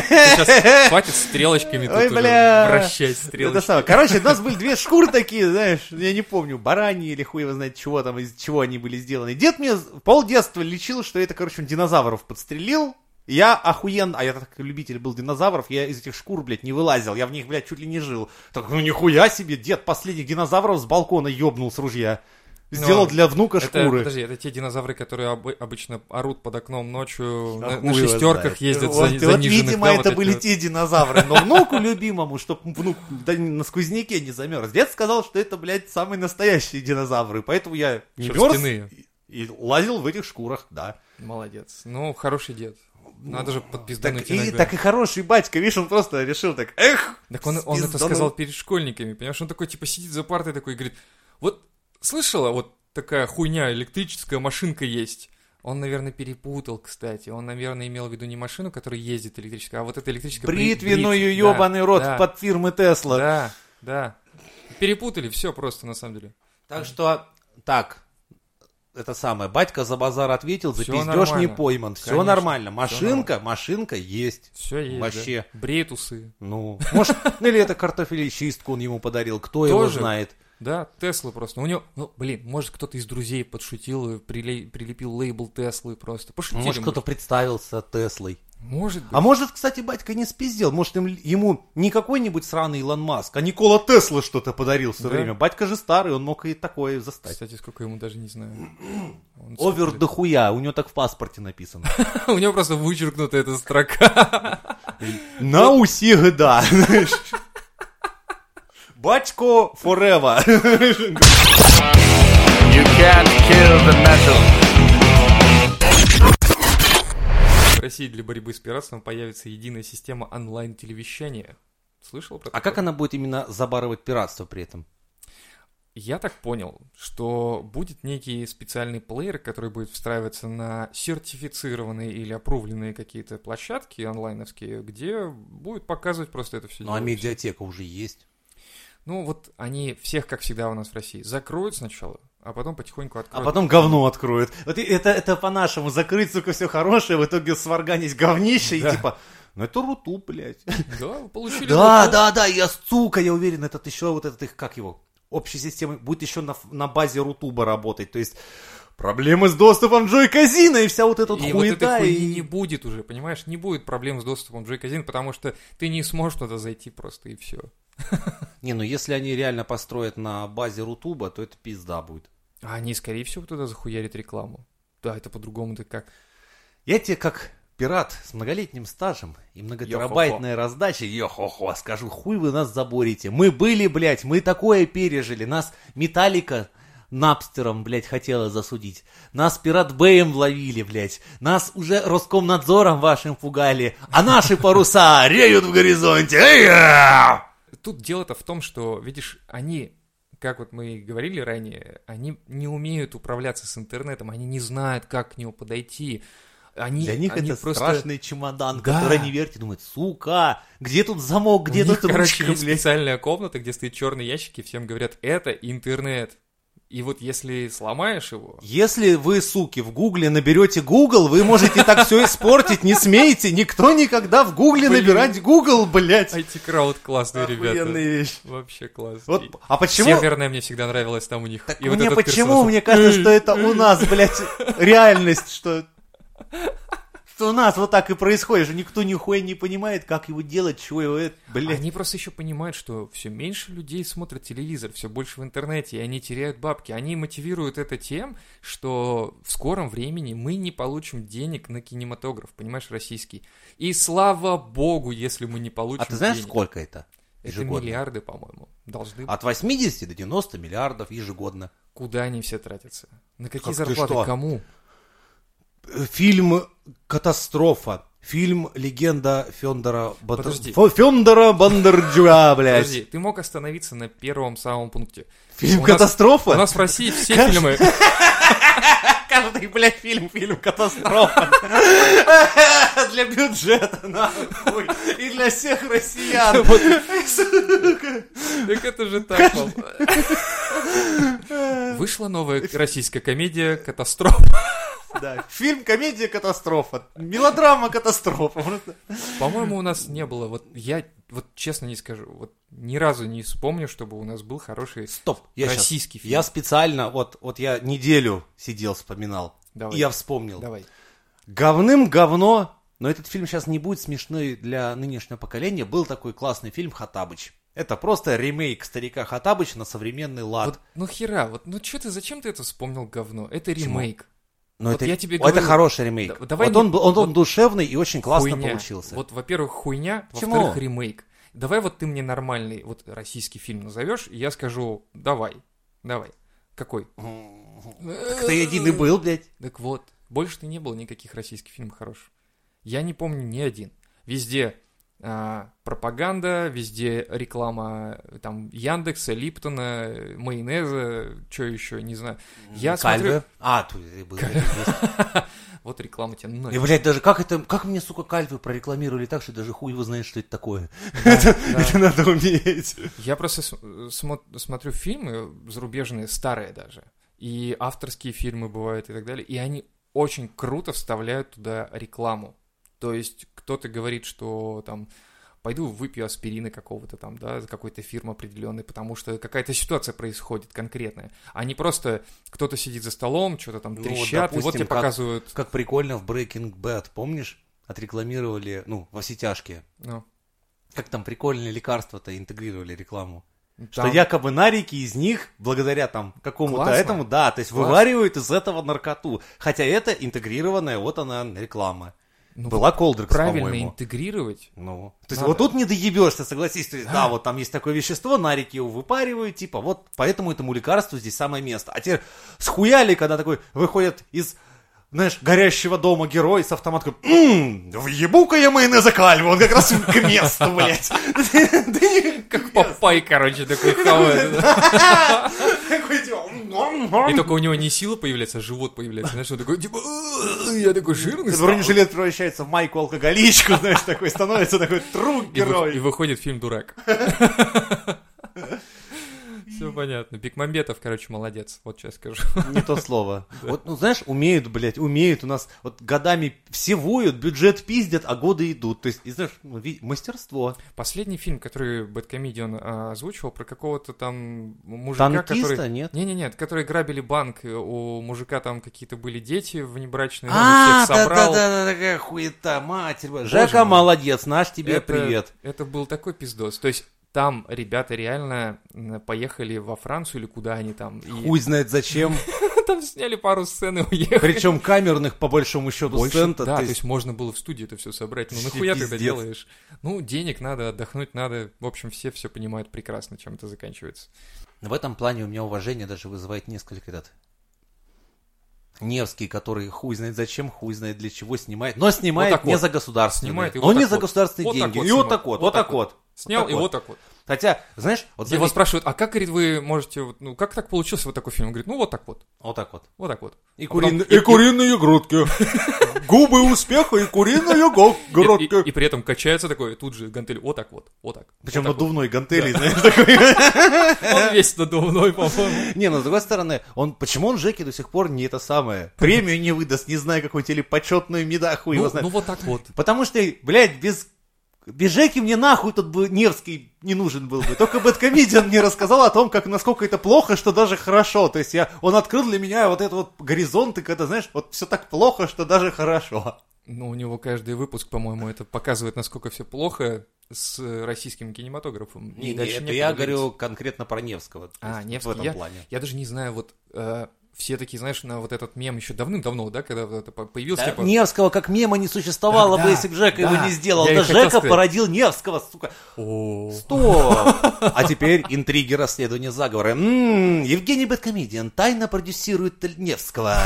Сейчас хватит стрелочками тут Ой, уже бля. вращать Это стрелочки. самое. Короче, у нас были две шкуры такие, знаешь, я не помню, бараньи или хуй его знает чего там, из чего они были сделаны. Дед мне пол детства лечил, что это, короче, он динозавров подстрелил. Я охуенно, а я так любитель был динозавров, я из этих шкур, блядь, не вылазил, я в них, блядь, чуть ли не жил. Так, ну нихуя себе, дед последних динозавров с балкона ёбнул с ружья. Сделал Ну, для внука Это, шкуры. подожди, это те динозавры, которые обы- обычно орут под окном ночью, А на, шестерках знает. ездят вот, за, вот, видимо, да, это вот были вот. те динозавры. Но внуку (laughs) любимому, чтоб внук да, на сквозняке не замерз. Дед сказал, что это, блядь, самые настоящие динозавры. Поэтому я не мерз и, и лазил в этих шкурах, да. Молодец. Ну, хороший дед. Надо же Так подпиздануть и, иногда. так и хороший батька, видишь, он просто решил так, эх, Так он, он это сказал перед школьниками, понимаешь? Он такой, типа, сидит за партой такой и говорит, вот, слышала, вот такая хуйня, электрическая машинка есть. Он, наверное, перепутал, кстати. Он, наверное, имел в виду не машину, которая ездит электрическая, а вот эта электрическая... бри- бритвенную брит- ебаный да, рот да, под фирмы Тесла. Да, да. Перепутали все просто, на самом деле. Так что, так, это самое, батька за базар ответил, за пиздеж не нормально. пойман. Все Конечно, нормально. всё Машинка, машинка есть. Все есть, Вообще. да. Бреет усы. Ну, может, (laughs) или это картофелечистку он ему подарил, кто его знает. Да, Тесла просто. У него, ну, блин, может, кто-то из друзей подшутил и приле- прилепил лейбл Теслы просто. Пошутили. Может, кто-то представился Теслой. Может быть. А может, кстати, батька не спиздил. Может, им- ему не какой-нибудь сраный Илон Маск, а Никола Тесла что-то подарил все Да. время. Батька же старый, он мог и такое застать. Кстати, сколько ему даже не знаю. Он Овер сколько дохуя, у него так в паспорте написано. (laughs) У него просто вычеркнута эта строка. На уси года. (laughs) Батько forever. You can't kill the metal. В России для борьбы с пиратством появится единая система онлайн-телевещания. Слышал про А такое? как она будет именно забарывать пиратство при этом? Я так понял, что будет некий специальный плеер, который будет встраиваться на сертифицированные или опровленные какие-то площадки онлайновские, где будет показывать просто это все. Ну, а медиатека уже есть. Ну, вот они всех, как всегда у нас в России, закроют сначала, а потом потихоньку А откроют. потом говно откроют. Вот это, это по-нашему. Закрыть, сука, все хорошее, в итоге сварганить говнище Да. и типа... Ну это руту, блядь. (laughs) Да, вы получили... Да, руту. да, да, я, сука, я уверен, этот еще вот этот их, как его, общей системой, будет еще на, на базе Рутуба работать. То есть проблемы с доступом Джой Казина и вся вот эта И вот этой хуета. хуйни и- не будет уже, понимаешь? Не будет проблем с доступом в Джой-Казин, потому что ты не сможешь туда зайти просто и все. (laughs) Не, ну если они реально построят на базе Рутуба, то это пизда будет. А они, скорее всего, туда захуярят рекламу. Да, это по-другому-то как. Я тебе как пират с многолетним стажем и многотерабайтной раздачей, йо-хо-хо, скажу, хуй вы нас заборите. Мы были, блядь, мы такое пережили. Нас Металлика Напстером, блядь, хотела засудить. Нас Пират Бэем ловили, блядь. Нас уже Роскомнадзором вашим пугали. А наши паруса реют в горизонте. Эй-я! Тут дело-то в том, что, видишь, они, как вот мы и говорили ранее, они не умеют управляться с интернетом, они не знают, как к нему подойти. Они, Для них они это просто... страшный чемодан, Да. который они вертят, думают, сука, где тут замок, где У них, тут короче, ручка, есть блядь. специальная комната, где стоит черный ящик, и всем говорят, это интернет. И вот если сломаешь его, Если вы, суки, в гугле наберете Google, вы можете так все испортить, не смейте, никто никогда в гугле набирать Google, блядь. IT-крауд классные ребята. Вещь. Вообще класс. Вот, а почему? Северная мне всегда нравилась там у них. Так И вот мне этот почему, мне кажется, что это у (laughs) нас, блядь, реальность, что... Что у нас вот так и происходит, что никто нихуя не понимает, как его делать, чего его, это, блядь. Они просто еще понимают, что все меньше людей смотрят телевизор, все больше в интернете, и они теряют бабки. Они мотивируют это тем, что в скором времени мы не получим денег на кинематограф, понимаешь, российский. И слава богу, если мы не получим А ты знаешь, денег. сколько это? Это ежегодно? миллиарды, по-моему, должны быть. От 80 до 90 миллиардов ежегодно. Куда они все тратятся? На какие Как ты зарплаты? Кому? Фильм «Катастрофа». Фильм «Легенда Фендора, Бат... Подожди. Фендора Бондарчука», блядь. Подожди, ты мог остановиться на первом самом пункте. Фильм У нас- «Катастрофа»? У нас в России все фильмы... (laughs) (laughs) Каждый, блядь, фильм, фильм «Катастрофа». (laughs) Для бюджета, нахуй. И для всех россиян. (laughs) Так это же так. Вышла новая российская комедия «Катастрофа». Да. Фильм «Комедия катастрофа». Мелодрама катастрофа. По-моему, у нас не было, вот я вот честно не скажу, вот ни разу не вспомню, чтобы у нас был хороший Стоп. Я российский фильм. Я специально, вот, вот я неделю сидел, вспоминал. Давай. И я вспомнил. Давай. Говным говно, но этот фильм сейчас не будет смешной для нынешнего поколения. Был такой классный фильм «Хатабыч». Это просто ремейк старика Хатабыч на современный лад. Вот, ну хера, вот, ну что ты, зачем ты это вспомнил говно? Это Почему? ремейк. Но вот это, я тебе о, это говорю- хороший ремейк. Да- давай вот не- он, он, он вот душевный и очень классно Хуйня. получился. Вот, во-первых, хуйня, во-вторых, ремейк. Давай вот ты мне нормальный вот российский фильм назовешь, и я скажу, давай, давай. Какой? Как-то один и был, блядь. Так вот, больше-то не было никаких российских фильмов хороших. Я не помню ни один. Везде пропаганда, везде реклама там Яндекса, Липтона, майонеза, что еще, не знаю. Я Кальве. смотрю, А, тут и был. (laughs) вот реклама тебе И, нафиг. блядь, даже как это, как мне, сука, кальвы прорекламировали так, что даже хуй его знает, что это такое. (laughs) Это надо уметь. Я просто смотрю фильмы зарубежные, старые даже, и авторские фильмы бывают и так далее, и они очень круто вставляют туда рекламу. То есть кто-то говорит, что там пойду выпью аспирины какого-то там, да, за какой-то фирмы определенной, потому что какая-то ситуация происходит конкретная. А не просто кто-то сидит за столом, что-то там Ну, трещат, и вот допустим, тебе как- показывают... Как прикольно в Breaking Bad, помнишь? Отрекламировали, ну, во все тяжкие. Ну, Как там прикольные лекарства-то интегрировали рекламу. Что там- якобы нарики из них, благодаря там какому-то этому, да, то есть Классно. вываривают из этого наркоту. Хотя это интегрированная, вот она, реклама. Ну, Была Колдрекс, правильно по-моему. интегрировать. Ну, то есть Надо. вот тут не доебешься, согласись. То есть, да. Да. вот там есть такое вещество, нарики его выпаривают, типа, вот поэтому этому лекарству здесь самое место. А теперь схуяли, когда такой выходит из, знаешь, горящего дома герой с автоматом, ммм, въебу-ка я майонеза кальву, он как раз к месту, блядь. (laughs) Как Папай, короче, такой (laughs) хавает. Такой, И только у него не сила появляется, а живот появляется. Знаешь, он такой, типа, «Э, я такой жирный стал». Бронежилет превращается в майку алкоголичку, знаешь, такой, становится такой И, вы- и герой. выходит фильм «Дурак». (laughs) Все понятно. Бекмамбетов, короче, молодец, вот сейчас скажу. Не то слово. (laughs) Вот, ну, знаешь, умеют, блядь, умеют. У нас вот годами все воют, бюджет пиздят, а годы идут. То есть, и знаешь, ну, мастерство. Последний фильм, который Бэткомедиан а, озвучивал, про какого-то там мужика, Танкиста, который... нет? Не-не-не, которые грабили банк, и у мужика там какие-то были дети внебрачные, А, всех собрал. да-да-да, такая хуета, матерь. Жека молодец, наш тебе привет. Это был такой пиздос. То есть там ребята реально поехали во Францию или куда они там. И Хуй знает зачем. (laughs) там сняли пару сцен и уехали. Причем камерных, по большому счету, Больше, сцен-то. да, то есть можно было в студии это все собрать. Ну нахуя ты это делаешь? Ну, денег надо, отдохнуть надо. В общем, все все понимают прекрасно, чем это заканчивается. В этом плане у меня уважение даже вызывает несколько этот Невский, который хуй знает зачем, хуй знает для чего снимает, но снимает Вот не вот. за государственные. Снимает и но вот не так за вот. государственные Вот деньги. вот и вот так вот, Вот вот так так вот. Снял так и вот так вот. Хотя, знаешь, вот Его спрашивают, а как, говорит, вы можете, вот, ну, как так получился вот такой фильм? Он говорит, ну, вот так вот, вот так вот. вот так вот. И, А потом- куриные, и куриные грудки. Губы успеха и куриные (laughs) И, грудки. и- и при этом качается такой, тут же гантель, вот так вот, вот так. Причем вот надувной гантели, знаешь, такой. вот. (laughs) Он весь надувной, по-моему. Не, ну с другой стороны, он почему он Жеке до сих пор не это самое? Премию не выдаст, не знаю, какую-нибудь или почетную хуй его Ну, знает. ну, вот так вот. Потому что, блядь, без... Без Жеки мне нахуй тут бы Невский не нужен был бы. Только Бэткомедиан мне рассказал о том, как насколько это плохо, что даже хорошо. То есть я, он открыл для меня вот этот вот горизонт, и когда, знаешь, вот все так плохо, что даже хорошо. Ну, у него каждый выпуск, по-моему, это показывает, насколько все плохо с российским кинематографом. И Не, не, дальше это я говорю конкретно про Невского. А, Невский, В этом я- плане. Я даже не знаю, вот э, все такие, знаешь, на вот этот мем еще давным-давно, да, когда это по- появился, Да, типа... Невского как мема не существовало Да, бы, если бы Жека да. его не сделал. Да Жека сказать. породил Невского, сука. «О, Стоп! А теперь интриги расследования заговора. М, Евгений Бэткомедиан тайно продюсирует Невского.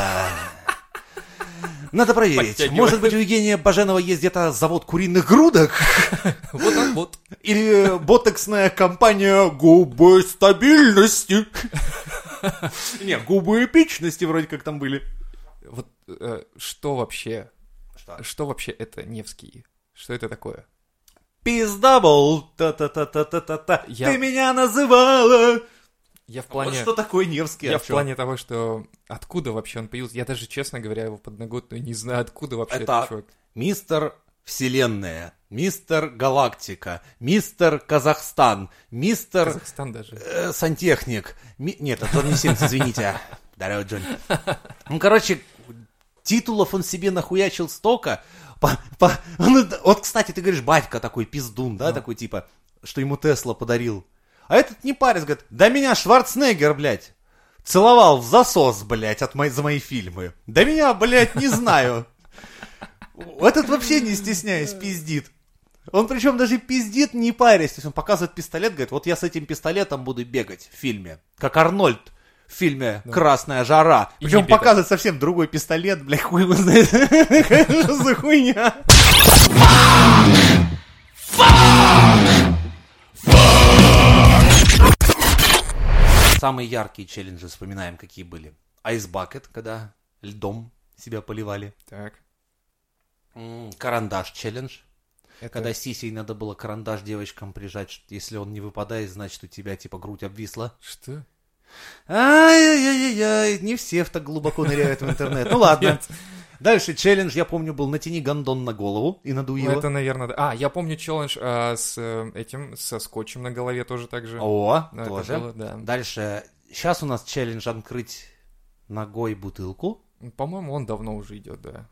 Надо проверить. Может быть, у Евгения Баженова есть где-то завод куриных грудок? Вот так вот. Или ботоксная компания губы стабильности? (laughs) Не, губы эпичности вроде как там были. Вот э, что вообще, Что? вообще это Невский? Что это такое? Пиздабл, та-та-та-та-та-та. Я- Ты меня называла. Я в Вот плане... что такое Невский? Я а в чё? плане того, что откуда вообще он появился, я даже, честно говоря, его подноготную не знаю, откуда вообще Это этот чувак. Мистер Вселенная, мистер Галактика, мистер Казахстан, мистер Казахстан даже. э, Сантехник. Ми- Нет, это не Симс, извините. Здорово, Джонни. Ну, короче, титулов он себе нахуячил столько. По- по- ну, Вот, кстати, ты говоришь, батька такой пиздун, да, такой типа, что ему Тесла подарил. А этот не парень, говорит, да меня Шварценеггер, блядь, целовал в засос, блядь, от мои, за мои фильмы. Да меня, блядь, не знаю. Этот вообще не стесняясь пиздит. Он причем даже пиздит, не парясь. То есть он показывает пистолет, говорит, вот я с этим пистолетом буду бегать в фильме. Как Арнольд в фильме «Красная жара». И Причем показывает совсем другой пистолет, бля, хуй его знает. (laughs) Что за хуйня? Самые яркие челленджи вспоминаем, какие были. Ice Bucket, когда льдом себя поливали. Так. Карандаш челлендж. Это... Когда сисей надо было карандаш девочкам прижать, если он не выпадает, значит у тебя типа грудь обвисла. Что? Ай-яй-яй-яй, не все так глубоко ныряют в интернет. Ну ладно. Дальше челлендж, я помню, был натяни гондон на голову и надуй Ну, его. это, наверное, да. А, я помню челлендж а, с э, этим, со скотчем на голове тоже так же. О, это тоже. было, да. Дальше, сейчас у нас челлендж открыть ногой бутылку. По-моему, он давно уже идет, да.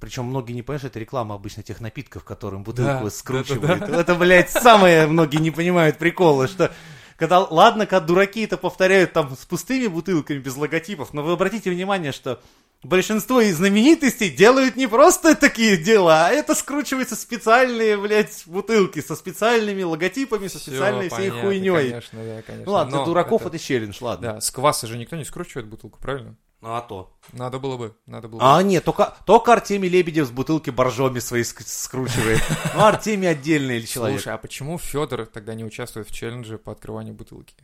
Причем многие не понимают, что это реклама обычно тех напитков, которым бутылку Да, скручивают. Это, блядь, самое многие не понимают прикола, что когда, ладно, когда дураки это повторяют там с пустыми бутылками, без логотипов, но вы обратите внимание, что большинство из знаменитостей делают не просто такие дела, а это скручиваются специальные, блядь, бутылки со специальными логотипами, со Всё специальной всей понятно, хуйней. Конечно, да, конечно. Ну ладно, для Но дураков это- это, челлендж, ладно. Да, с кваса же никто не скручивает бутылку, правильно? Ну а то. Надо было бы, надо было бы. А, нет, только, только Артемий Лебедев с бутылки боржоми свои ск- скручивает. Ну, Артемий отдельный человек. Слушай, а почему Федор тогда не участвует в челлендже по открыванию бутылки?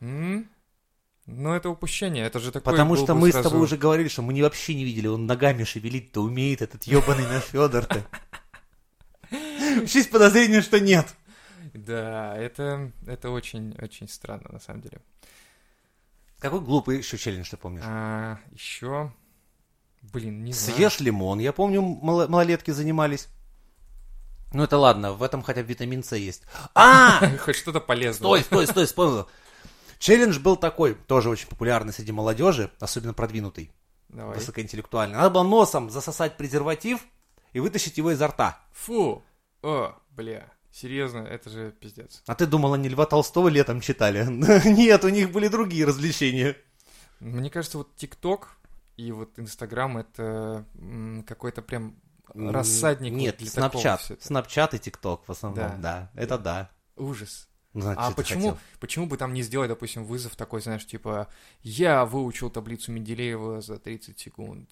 Ну, это упущение, это же такое Потому что бы мы с сразу- тобой уже говорили, что мы не вообще не видели, он ногами шевелить-то умеет, этот ебаный наш Федор-то. Есть подозрение, что нет. Да, это, это очень, очень странно, на самом деле. Какой глупый еще челлендж ты помнишь? А, еще... Блин, не знаю. Съешь лимон. Я помню, мало- малолетки занимались. Ну это ладно, в этом хотя бы витамин С есть. А! (laughs) Хоть что-то полезное. Стой, стой, стой, вспомнил. Челлендж был такой, тоже очень популярный среди молодежи, особенно продвинутый, Давай. высокоинтеллектуальный. Надо было носом засосать презерватив и вытащить его изо рта. Фу. О, бля. Серьезно, это же пиздец. А ты думал, они Льва Толстого летом читали? (laughs) Нет, у них были другие развлечения. Мне кажется, вот ТикТок и вот Инстаграм это какой-то прям рассадник Нет, для Снапчат. Снапчат и ТикТок в основном, Да. да. Это да. Ужас. Ну, значит, А почему, хотел? почему бы там не сделать, допустим, вызов такой, знаешь, типа, я выучил таблицу Менделеева за 30 секунд,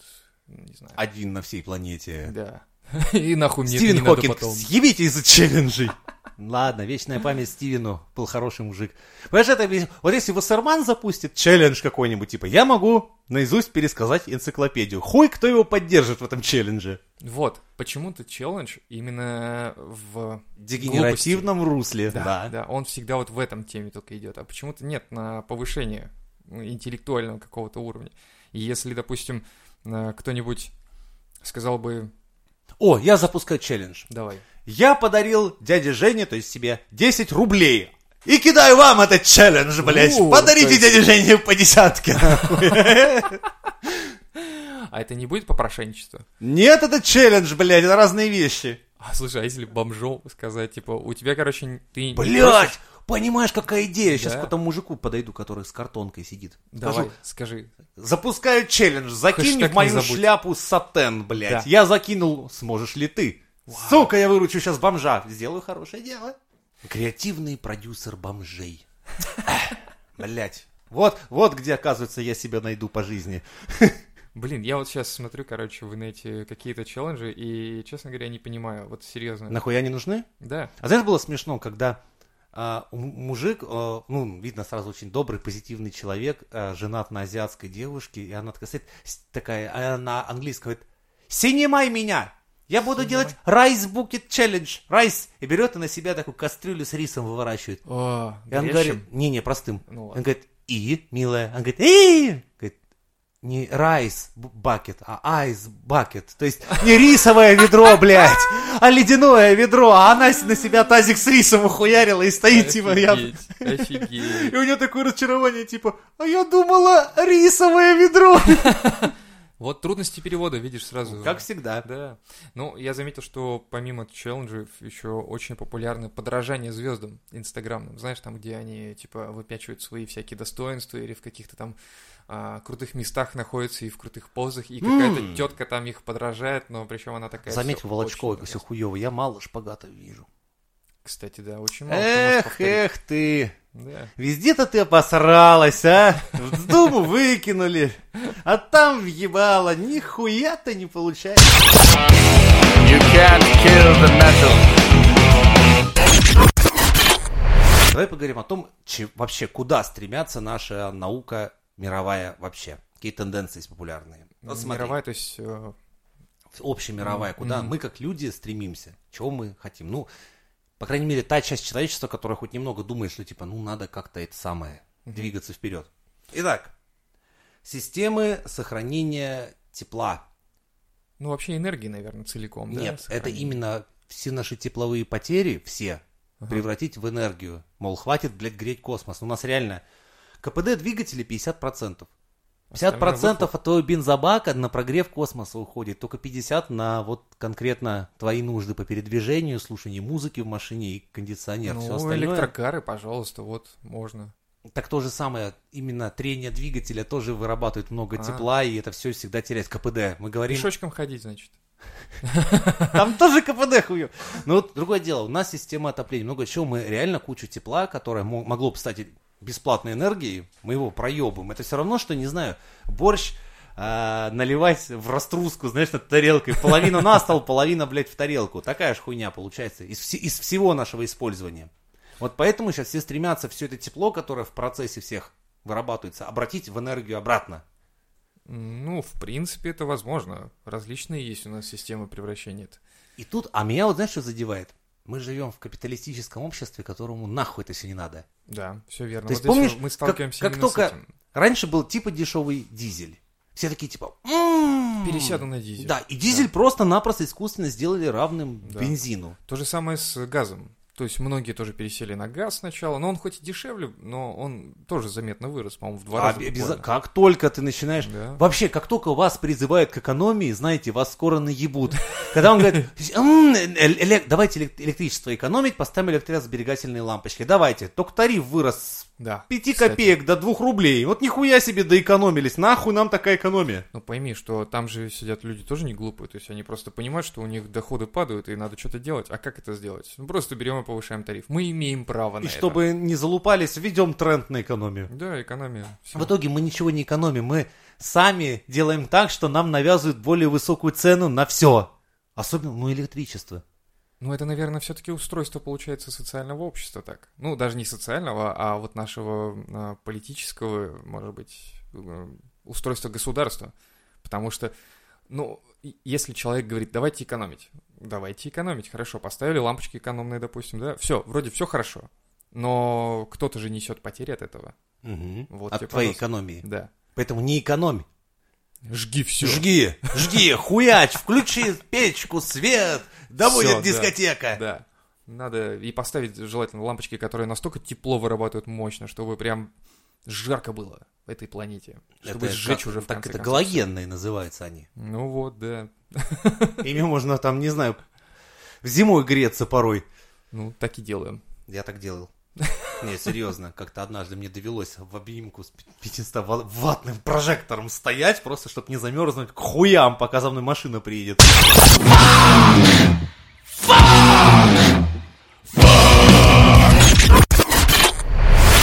не знаю. Один на всей планете. Да. (laughs) И нахуй мне Стивен Хокинг, съебите из-за челленджей. (laughs) Ладно, вечная память Стивену, был хороший мужик. Понимаешь, это, вот если Вассерман запустит челлендж какой-нибудь, типа, я могу наизусть пересказать энциклопедию. Хуй, кто его поддержит в этом челлендже. Вот, почему-то челлендж именно в Дегенеративном русле, Да, да. да, он всегда вот в этом теме только идет, а почему-то нет на повышение интеллектуального какого-то уровня. И если, допустим, э, кто-нибудь сказал бы, О, я запускаю челлендж. давай, Я подарил дяде Жене, то есть себе, 10 рублей. И кидаю вам этот челлендж, блядь. У, Подарите есть- дяде Жене по десятке. а это не будет попрошенничество? Нет, это челлендж, блядь, это разные вещи. А слушай, а если бомжом сказать, типа, у тебя, короче, ты просишь- понимаешь, какая идея? Сейчас Да. к этому мужику подойду, который с картонкой сидит. Давай, Скажу, скажи. запускаю челлендж, закинь Хэштег в мою шляпу сатен, блядь. Да. Я закинул, сможешь ли ты? Сука, я выручу сейчас бомжа. Сделаю хорошее дело. Креативный продюсер бомжей. Блять. Вот, вот где, оказывается, я себя найду по жизни. Блин, я вот сейчас смотрю, короче, в инете какие-то челленджи, и, честно говоря, не понимаю, вот серьезно. Нахуя они нужны? Да, А знаешь, было смешно, когда мужик, а, ну, видно сразу очень добрый, позитивный человек, а, женат на азиатской девушке, и она такая, стоит, такая, а на английском говорит, «Снимай меня! Я буду Снимай. делать rice bucket challenge, rice!» И берет и на себя такую кастрюлю с рисом выворачивает. О, И он горячим? говорит, не-не, простым. Ну Он говорит, и, милая? Он говорит, и! Говорит, не rice bucket, а ice bucket. То есть не рисовое ведро, блядь, а ледяное ведро. А она на себя тазик с рисом ухуярила и стоит, типа, я... Офигеть. И у нее такое разочарование, типа, а я думала, рисовое ведро. (laughs) Вот трудности перевода, видишь, сразу. Как всегда. Да. Ну, я заметил, что помимо челленджей еще очень популярно подражание звездам инстаграмным. Знаешь, там, где они, типа, выпячивают свои всякие достоинства или в каких-то там а, крутых местах находятся и в крутых позах, и какая-то М. тетка там их подражает, но причем она такая... Заметь, Волочкова, очень все хуево. Я мало шпагатов вижу. Кстати, да, очень мало Эх, эх ты. Да. Везде-то ты обосралась, а? В Думу выкинули. А там въебало. Нихуя-то не получается. You can't kill the metal. Давай поговорим о том, че- вообще, куда стремятся наша наука мировая вообще. Какие тенденции есть популярные. Вот смотри, Мировая, то есть... э, общемировая, куда Мгм. мы как люди стремимся, чего мы хотим. Ну, по крайней мере, та часть человечества, которая хоть немного думает, что типа, ну, надо как-то это самое, двигаться вперед. Итак, системы сохранения тепла. Ну, вообще энергии, наверное, целиком, да? Нет, это сохранение? именно все наши тепловые потери, все, Ага. превратить в энергию. Мол, хватит, блядь, греть космос. У нас реально КПД двигателей 50%. 50% от твоего бензобака на прогрев космоса уходит, только 50% на вот конкретно твои нужды по передвижению, слушанию музыки в машине и кондиционер. Ну, Все остальное. электрокары, пожалуйста, вот, можно. Так то же самое, именно трение двигателя тоже вырабатывает много А. тепла, и это все всегда теряет КПД. Мы говорим, Пешочком ходить, значит. (laughs) Там тоже КПД хую. Но вот другое дело, у нас система отопления. Много чего, мы реально кучу тепла, которое мо- могло бы стать бесплатной энергией, мы его проебываем. Это все равно, что, не знаю, борщ а, наливать в раструску, знаешь, над тарелкой. Половина на стол, половина, блядь, в тарелку. Такая же хуйня получается из, все- из всего нашего использования. Вот поэтому сейчас все стремятся все это тепло, которое в процессе всех вырабатывается, обратить в энергию обратно. Ну, в принципе, это возможно. Различные есть у нас системы превращения. И тут, а меня вот знаешь, что задевает? Мы живем в капиталистическом обществе, которому нахуй это все не надо. Да, все верно. То есть Вот помнишь, мы как- сталкиваемся как именно только- с этим. Раньше был типа дешевый дизель. Все такие типа... «М-м-м». Пересяду на дизель. Да, и дизель просто-напросто искусственно сделали равным Да. бензину. То же самое с газом. То есть многие тоже пересели на газ сначала, но он хоть и дешевле, но он тоже заметно вырос, по-моему, в два А раза. буквально. Как только ты начинаешь... Да. Вообще, как только вас призывают к экономии, знаете, вас скоро наебут. Когда он говорит, (laughs) «М, э- эле- давайте элек- электричество экономить, поставим электросберегательные лампочки. Давайте. Только тариф вырос с Да. 5 кстати. копеек до 2 рублей. Вот нихуя себе доэкономились. Нахуй нам такая экономия? Ну пойми, что там же сидят люди тоже не глупые, то есть они просто понимают, что у них доходы падают и надо что-то делать. А как это сделать? Ну просто берем и повышаем тариф. Мы имеем право на И это. чтобы не залупались, введем тренд на экономию. Да, экономия. Всё. В итоге мы ничего не экономим. Мы сами делаем так, что нам навязывают более высокую цену на все. Особенно, ну, электричество. Ну, это, наверное, все-таки устройство, получается, социального общества так. Ну, даже не социального, а вот нашего а, политического, может быть, э, устройства государства. Потому что, ну, и- если человек говорит, давайте экономить, давайте экономить, хорошо, поставили лампочки экономные, допустим, да, все, вроде все хорошо. Но кто-то же несет потери от этого. Вот От твоей пожалуйста. экономии. Да. Поэтому не экономь. Жги все. Жги, жги, хуяч, включи печку, свет, да будет дискотека. Да. Надо и поставить желательно лампочки, которые настолько тепло вырабатывают мощно, чтобы прям жарко было в этой планете. Чтобы Это сжечь как- уже в Так конце это концов. галогенные называются они. Ну вот, да. (laughs) Ими можно там, не знаю, зимой греться порой. Ну, так и делаем. Я так делал. Не, серьезно, как-то однажды мне довелось в обнимку с 500 ва- ваттным прожектором стоять, просто чтобы не замерзнуть к хуям, пока за мной машина приедет.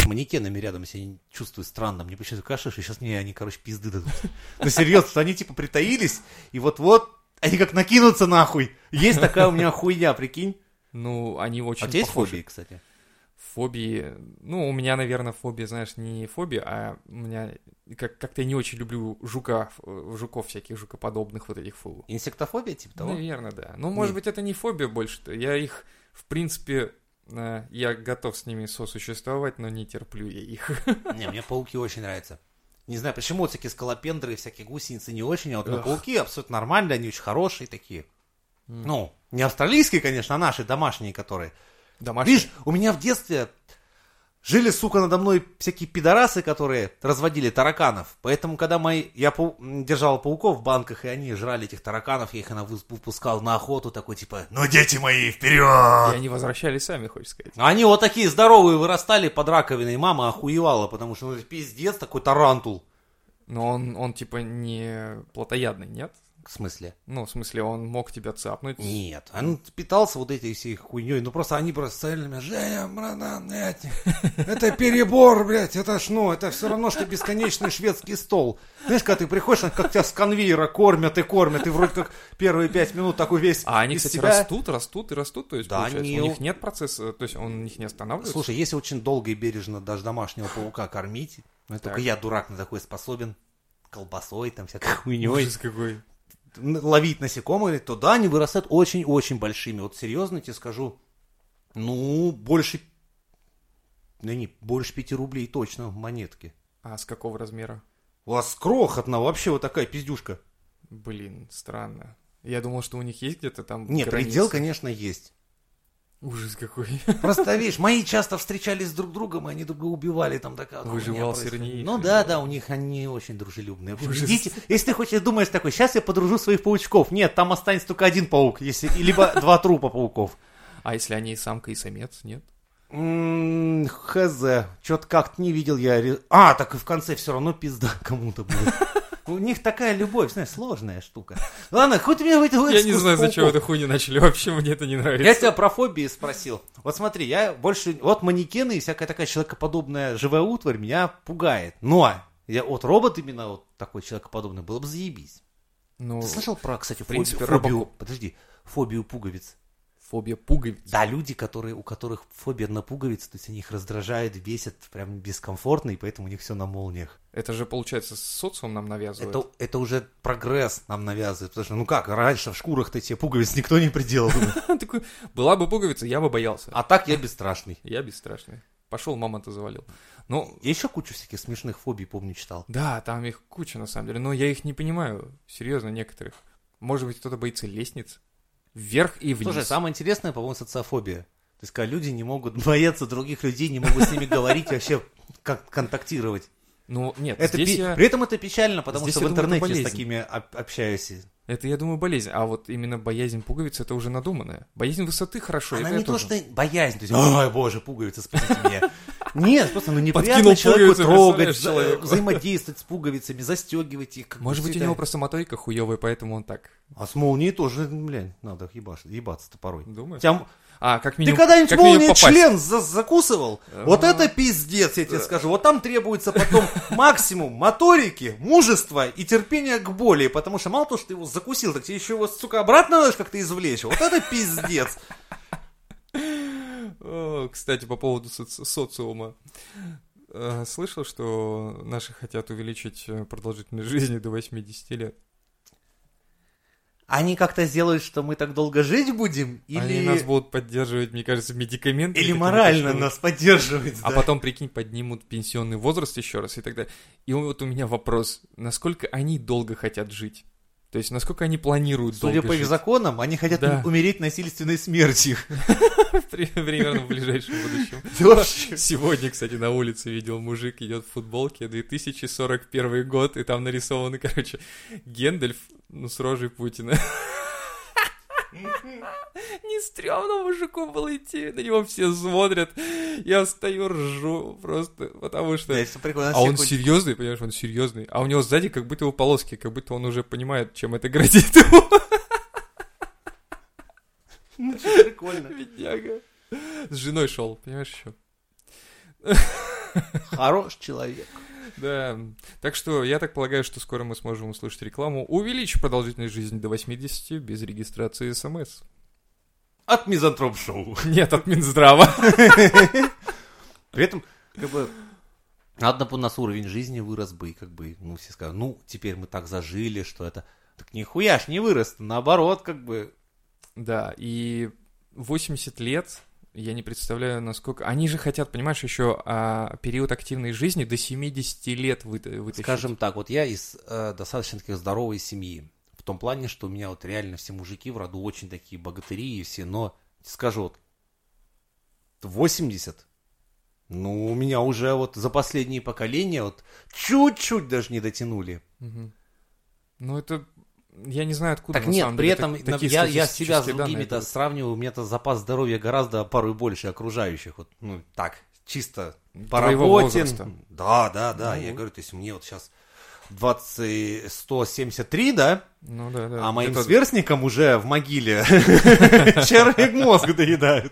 Манекенами рядом себя чувствую странно. Мне почему-то кажется, что сейчас мне они, короче, пизды дадут. Ну, серьезно, что они типа притаились, и вот-вот они как накинутся нахуй. Есть такая у меня хуйня, прикинь. Ну, они очень А у тебя есть фобии, кстати? Фобии... Ну, у меня, наверное, фобия, знаешь, не фобия, а у меня... Как- Как-то я не очень люблю жука, э, жуков всяких, жукоподобных вот этих фу. Инсектофобия, типа того? Наверное, да. Ну, может Нет. быть, это не фобия больше-то. Я их, в принципе, я готов с ними сосуществовать, но не терплю я их. (laughs) Не, мне пауки очень нравятся. Не знаю, почему вот всякие скалопендры, всякие гусеницы не очень, а вот Эх. пауки абсолютно нормальные, они очень хорошие такие. Ну, не австралийские, конечно, а наши домашние, которые. Домашние. Видишь, у меня в детстве жили, сука, надо мной всякие пидорасы, которые разводили тараканов. Поэтому, когда мои, я пау- держал пауков в банках, и они жрали этих тараканов, я их на выс- выпускал на охоту, такой типа, ну, дети мои, И вперед! они возвращались сами, хочешь сказать. Они вот такие здоровые вырастали под раковиной, мама охуевала, потому что, ну, это пиздец, такой тарантул. Но он, он типа не плотоядный, нет? В смысле? Ну, в смысле, он мог тебя цапнуть. Нет, он питался вот этой всей хуйней, ну просто они просто стояли на меня, Женя, братан, блядь, это перебор, блядь, это ж, ну, это все равно, что бесконечный шведский стол. Знаешь, когда ты приходишь, как тебя с конвейера кормят и кормят, и вроде как первые пять минут такой весь А они, кстати, себя- растут, растут и растут, то есть, Да, получается, у них нет процесса, то есть он у них не останавливается. Слушай, если очень долго и бережно даже домашнего паука кормить, ну, только я, дурак, на такой способен, колбасой, там, всякой хуйней, Ужас какой. Ловить насекомых, то да, они вырастают очень-очень большими. Вот серьезно тебе скажу, ну, больше, да не, больше пяти рублей точно в монетке. А с какого размера? У вас крохотно, вообще вот такая пиздюшка. Блин, странно. Я думал, что у них есть где-то там Нет, граница. предел, конечно, есть. Ужас какой. Просто, видишь, мои часто встречались с друг другом, и они друг друга убивали, там такая Выживал сильнее. Ну да, да, у них они очень дружелюбные. Ужас. идите, если ты хочешь, думаешь такой, сейчас я подружу своих паучков. Нет, там останется только один паук, если, либо (laughs) два трупа пауков. А если они самка и самец, нет? Хз, что-то как-то не видел я. А, так и в конце все равно пизда кому-то будет. (laughs) У них такая любовь, знаешь, сложная штука. Ладно, хоть у меня в этой Я не знаю, зачем эту хуйню начали, вообще мне это не нравится. Я тебя про фобии спросил. Вот смотри, я больше... Вот манекены и всякая такая человекоподобная живая утварь меня пугает. Но я вот робот именно вот такой человекоподобный было бы заебись. Ну, Ты слышал про, кстати, в принципе, фобию, фобию-. Подожди, фобию пуговиц? Фобия пуговиц. Да, люди, которые, у которых фобия на пуговицы, то есть они их раздражают, бесят, прям дискомфортно, и поэтому у них все на молниях. Это же, получается, социум нам навязывает. Это, это уже прогресс нам навязывает, потому что, ну как, раньше в шкурах-то тебе пуговиц никто не приделал. (laughs) Такой, была бы пуговица, я бы боялся. А так я бесстрашный. (laughs) Я бесстрашный. Пошел, мама-то завалил. Ну, Я еще кучу всяких смешных фобий, помню, читал. да, там их куча на самом деле, но я их не понимаю, серьезно, некоторых. Может быть, кто-то боится лестниц? Вверх и вниз. Слушай, самое интересное, по-моему, социофобия. То есть, когда люди не могут (laughs) бояться других людей, не могут с ними говорить, вообще как контактировать. Ну, нет, Это здесь пи- я... При этом это печально, потому Здесь что в думаю, интернете с такими об- общаюсь. Это, я думаю, болезнь. А вот именно боязнь пуговиц это уже надуманная. Боязнь высоты хорошо. Она это не то, тоже. что боязнь, то есть, ой, боже, пуговица, спасите меня. (laughs) Нет, просто ну неприятно человеку трогать, человеку. взаимодействовать с пуговицами, застегивать их. Может быть, у него просто моторика хуевая, поэтому он так. А с молнией тоже, блядь, надо ебаш- ебаться-то порой. Думаешь? Тя- А, как Ты минимум, когда-нибудь минимум молнией попасть. член за- закусывал? Вот А. это пиздец, я тебе скажу. Вот там требуется потом максимум моторики, мужества и терпения к боли. Потому что мало того, что ты его закусил, так тебе еще его, сука, обратно надо как-то извлечь. Вот это пиздец. Кстати, по поводу соци- социума. Э, Слышал, что наши хотят увеличить э, продолжительность жизни до 80 лет? Они как-то сделают, что мы так долго жить будем? Они Или, нас будут поддерживать, мне кажется, медикаментами. или морально нас поддерживать? А да? потом, прикинь, поднимут пенсионный возраст еще раз и так далее. И вот у меня вопрос, насколько они долго хотят жить? То есть, насколько они планируют Судя по их жить? законам, они хотят Да. умереть насильственной смертью. (laughs) При- Примерно в ближайшем будущем. (laughs) Сегодня, кстати, на улице видел мужик, идет в футболке, 2041 год, и там нарисованы, короче, Гендальф, ну, с рожей Путина. (laughs) (laughs) Не стрёмно мужику было идти, на него все смотрят. Я стою, ржу просто, потому что... А он серьезный, понимаешь, он серьезный. А у него сзади как будто его полоски, как будто он уже понимает, чем это грозит ему. Ну, что Прикольно. (laughs) Бедняга. С женой шел, понимаешь, еще. Хорош человек. Да. Так что я так полагаю, что скоро мы сможем услышать рекламу. Увеличь продолжительность жизни до 80 без регистрации СМС. От Мизантроп Шоу. Нет, от Минздрава. (laughs) При этом, как бы, надо бы у нас уровень жизни вырос бы, и как бы, ну, все скажут, ну, теперь мы так зажили, что это... Так нихуя ж не вырос, наоборот, как бы... Да, и 80 лет, я не представляю, насколько... Они же хотят, понимаешь, еще а, период активной жизни до 70 лет выта- вытащить. Скажем так, вот я из э, достаточно такой здоровой семьи. В том плане, что у меня вот реально все мужики в роду очень такие богатыри и все, но, скажу, вот 80, ну, у меня уже вот за последние поколения вот чуть-чуть даже не дотянули. Мгм. Ну, это... Я не знаю, откуда Так на нет, самом при деле этом так- я, я себя с другими-то берут. сравниваю, у меня-то запас здоровья гораздо порой больше окружающих. Вот, ну, так, чисто по работе. Да, да, да. Ну я говорю, то есть мне вот сейчас 20, 173, да? Ну да, да. А моим Где-то- сверстникам уже в могиле (laughs) червяк мозг доедают.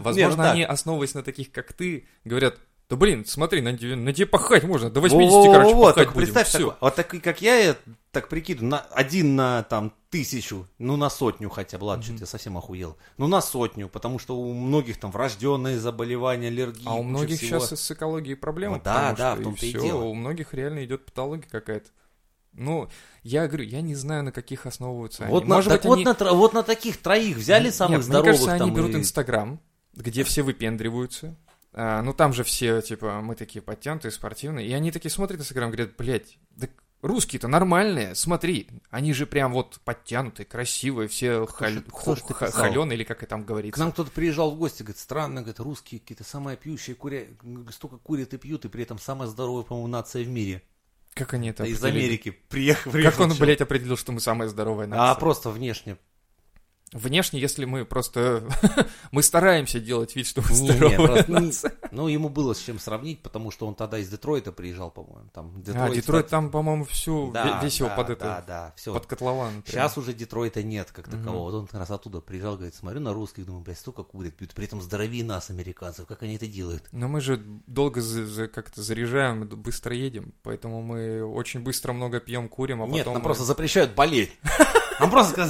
Возможно, ну они, основываясь на таких, как ты, говорят, да блин, смотри, на тебе, на тебе пахать можно, до 80, Во-во-во-во, короче, пахать так будем, представь, все. такой- вот такой, как я, я так прикидываю, на, один на там тысячу, ну на сотню хотя бы, ладно, что-то я совсем охуел. Ну на сотню, потому что у многих там врожденные заболевания, аллергии. А у многих всего. сейчас с экологией проблемы, Ну да, да, что в том-то и всё, дело. у многих реально идет патология какая-то. Ну, я говорю, я не знаю, на каких основываются Вот, они. на, Может так быть, вот, они... на, вот на таких троих взяли самых Нет, здоровых мне кажется, там они берут и- Инстаграм, где все выпендриваются. А, ну, там же все, типа, мы такие подтянутые, спортивные. И они такие смотрят Инстаграм, говорят, блядь, да русские-то нормальные, смотри, они же прям вот подтянутые, красивые, все халь... кто холеные, или как это там К говорится. нам кто-то приезжал в гости, говорит, странно, говорит, русские какие-то самые пьющие, куря... столько курят и пьют, и при этом самая здоровая, по-моему, нация в мире. Как они это Из определили? Америки приехал. Как он, блядь, определил, что мы самая здоровая нация? А просто внешне. Внешне, если мы просто... (laughs) мы стараемся делать вид, что мы Не, не, здоровая просто не- нация. Ну, ему было с чем сравнить, потому что он тогда из Детройта приезжал, по-моему. Там А, Детройт, Детройт стат- там, по-моему, всю, Да, весь его да, под Да, это, да, все. под котлован. прям. Сейчас уже Детройта нет как такового. Вот он как раз оттуда приезжал, говорит, смотрю на русских, думаю, блядь, столько курят, пьют. При этом здоровее нас, американцев. Как они это делают? Но мы же долго как-то заряжаем, быстро едем, поэтому мы очень быстро много пьем, курим, а нет, потом... нам мы- просто запрещают болеть. (laughs) Он просто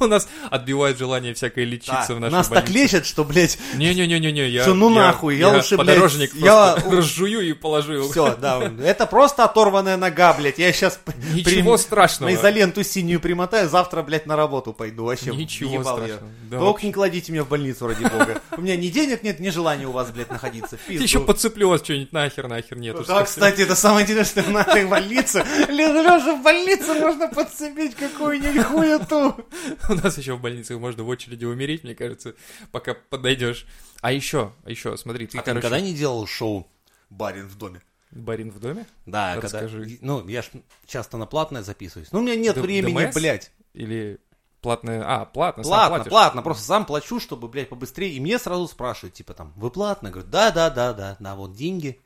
У нас отбивает желание всякое «Да, лечиться в нашей нас так лечат, что, блядь, Не-не-не-не, я... Ну я- нахуй, я лучше, блядь, подорожник я- разжую и положу его. все, да, это просто оторванная нога, блядь, я сейчас Ничего страшного. на изоленту синюю примотаю, завтра, блядь, на работу пойду, вообще, Ничего я. страшного. Только не кладите меня в больницу, ради бога. У меня ни денег нет, ни желания у вас, блядь, находиться. (laughs) Пизду. Еще подцеплю вас что-нибудь нахер, нахер нет. Да, кстати, это самое интересное (laughs) в нашей больнице. Лежа в больнице можно подцепить какую-нибудь хуету. (laughs) У нас еще в больнице можно в очереди умереть, мне кажется, пока подойдешь. А еще, еще, смотри, ты, А ты никогда не делал шоу «Барин в доме»? барин в доме? Да, Расскажи. когда... Ну, я ж часто на платное записываюсь. Ну, у меня нет Д- времени, ДМС? блядь. Или платное... А, платно, Платно, платно, просто сам плачу, чтобы, блядь, побыстрее. И мне сразу спрашивают, типа, там, вы платно? Я говорю, да, да, да, да, да, вот деньги.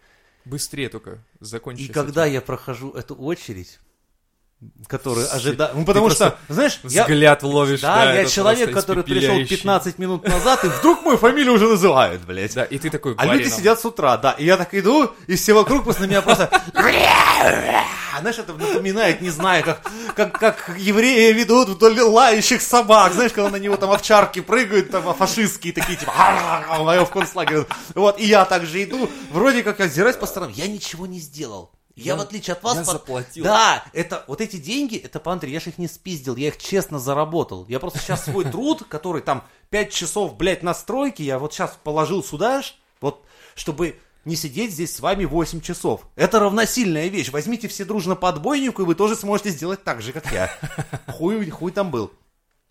Быстрее только закончить. И когда этим. я прохожу эту очередь, которую ожидаю... Ну, потому что, знаешь, я... Взгляд ловишь, Да, я этот человек, который пришел испепеляющий. 15 минут назад, и вдруг мою фамилию уже называют, блядь. Да, и ты такой А люди сидят с утра, да. И я так иду, и все вокруг просто на меня просто... Знаешь, это напоминает, не знаю, как, как, как евреи ведут вдоль лающих собак. Знаешь, когда на него там овчарки прыгают, там а фашистские такие, типа, а в концлагере. Вот, и я также иду, вроде как я озираюсь по сторонам, я ничего не сделал. Я, Я- в отличие от вас... я под- заплатил. Да, это, вот эти деньги, это, Пантри, я же их не спиздил, я их честно заработал. Я просто сейчас свой труд, который там 5 часов, блядь, на стройке, я вот сейчас положил сюда, вот, чтобы не сидеть здесь с вами 8 часов. Это равносильная вещь. Возьмите все дружно по отбойнику, и вы тоже сможете сделать так же, как я. Хуй, хуй там был.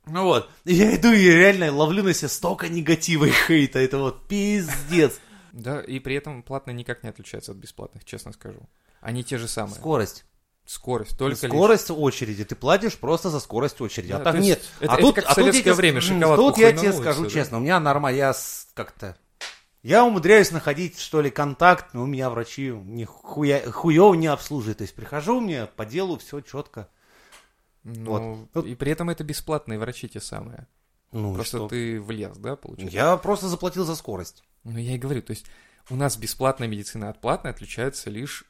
Ну вот, И я иду и реально ловлю на себе столько негатива и хейта, это вот пиздец. Да, и при этом платные никак не отличаются от бесплатных, честно скажу. Они те же самые. Скорость. Скорость, только лишь. скорость очереди. Ты платишь просто за скорость очереди. Да, а так нет. это- а это тут, как а тут советское тебе- время, м, шоколадку Тут я тебе скажу да. честно, у меня нормально, я как-то... Я умудряюсь находить, что ли, контакт, но у меня врачи не хуя, хуёво не обслуживают. То есть прихожу, мне по делу все четко. Ну, Вот. И при этом это бесплатные врачи те самые. Ну, Просто что? ты влез, да, получается? Я просто заплатил за скорость. Ну, я и говорю, то есть у нас бесплатная медицина от платной отличается лишь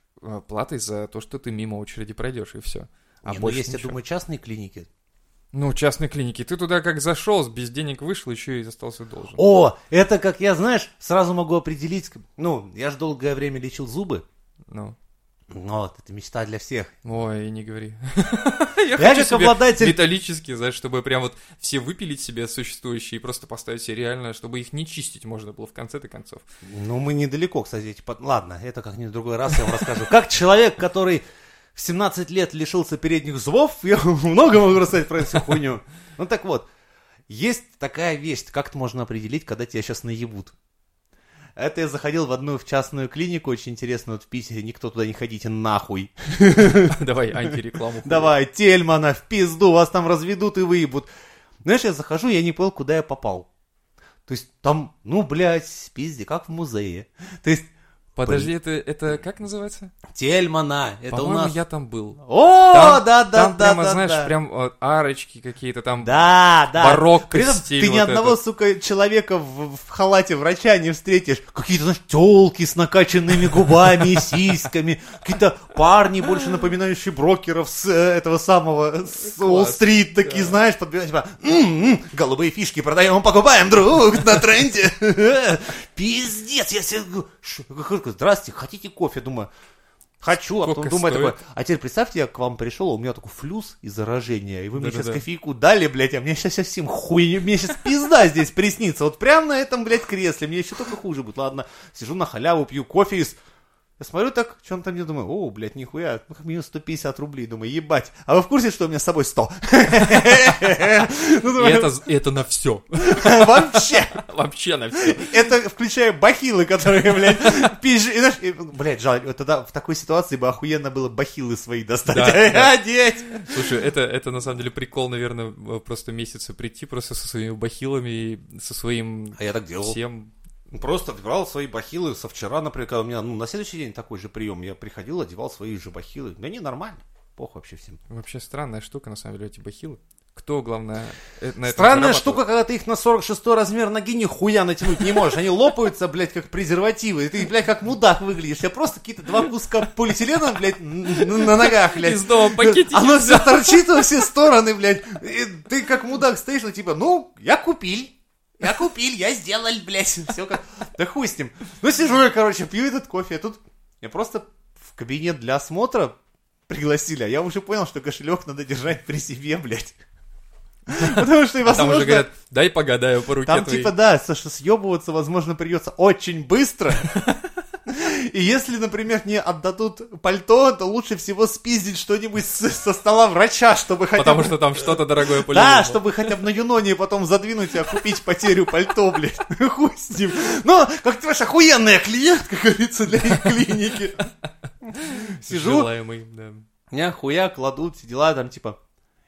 платой за то, что ты мимо очереди пройдешь, и все. А Не, ну, больше есть, я ничего. думаю, частные клиники. Ну, частные клиники. Ты туда как зашел, без денег вышел, еще и остался должен. О, это как я, знаешь, сразу могу определить. Ну, я же долгое время лечил зубы. Ну, Вот, это мечта для всех. ой, не говори. (laughs) Я хочу себе обладатель Металлические, знаешь, чтобы прям вот все выпилить себе существующие и просто поставить себе реально, чтобы их не чистить можно было в конце-то концов. Ну, мы недалеко, кстати. эти под- Ладно, это как-нибудь в другой раз я вам расскажу. Как человек, который в 17 лет лишился передних зубов, я (laughs) много могу рассказать про эту хуйню. Ну, так вот, есть такая вещь, как это можно определить, когда тебя сейчас наебут. Это я заходил в одну в частную клинику, очень интересную, вот в Питере, никто туда не ходите, нахуй. (laughs) Давай антирекламу. Давай, Тельмана, в пизду, вас там разведут и выебут. Знаешь, я захожу, я не понял, куда я попал. То есть там, ну, блядь, пизде, как в музее. То есть, Подожди, это, это как называется? Тельмана, это у По-моему, нас... я там был. О, Там- да, да, там да, прямо, да, знаешь, да. прям э, арочки какие-то там. Да, да. барокко При этом стиль ты ни вот одного, этот. сука, человека в, в халате врача не встретишь. Какие-то, знаешь, телки с накачанными губами и сиськами. Какие-то парни, больше напоминающие брокеров с э, этого самого, с Уолл-стрит, такие, знаешь, подбегают, типа, «М-м, голубые фишки продаем, покупаем, друг, на тренде. (laughs) Пиздец, я себе... «Ш- Здравствуйте, хотите кофе? Думаю, Хочу, а потом думаю стоит? такой, а теперь представьте, я к вам пришел, а у меня такой флюс и заражение, и вы мне сейчас Да-да-да. кофейку дали, блядь, а мне сейчас совсем хуй, мне сейчас пизда здесь приснится, вот прям на этом, блядь, кресле, мне еще только хуже будет, ладно, сижу на халяву, пью кофе из... Я смотрю так, что он там мне думаю, о, блядь, нихуя, ну, как минус 150 рублей, думаю, ебать. А вы в курсе, что у меня с собой 100? (laughs) Ну, И это, на все. (laughs) Вообще! (laughs) Вообще на все. Это включая бахилы, которые, блядь, пизжи. Знаешь, и, блядь, жаль, тогда в такой ситуации бы охуенно было бахилы свои достать, одеть. Слушай, это, это на самом деле прикол, наверное, просто месяца прийти просто со своими бахилами и со своим А я так делал. всем. Просто брал свои бахилы со вчера, например, когда у меня, ну, на следующий день такой же прием, я приходил, одевал свои же бахилы. Да не, нормально. Похуй вообще всем. Вообще странная штука, на самом деле, эти бахилы. Кто, главное, э, на этом Странная штука, когда ты их на 46 размер ноги нихуя натянуть не можешь. Они лопаются, блядь, как презервативы. И ты, блядь, как мудак выглядишь. Я просто какие-то два куска полиэтилена, блядь, на ногах, блядь. Из дома пакетики Оно все торчит во все стороны, блядь. И ты как мудак стоишь, ну типа, ну, я купил. Я купил, я сделал, блядь. (laughs) Все как... Да хуй с ним. Ну, сижу я, короче, пью этот кофе. А тут я просто в кабинет для осмотра пригласили, а я уже понял, что кошелек надо держать при себе, блядь. (laughs) Потому что, А там уже говорят, дай погадаю по руке там твоей. типа, да, что съебываться, возможно, придется очень быстро. (laughs) И если, например, не отдадут пальто, то лучше всего спиздить что-нибудь со стола врача, чтобы хотя Потому бы... что там что-то дорогое по Да, чтобы хотя бы на Юноне потом задвинуть и окупить потерю пальто, блядь. Хуй с ним. Но, как ты понимаешь, охуенная клиентка, как говорится, для их клиники. Сижу, Желаемый, да. меня хуя кладут, дела там, типа...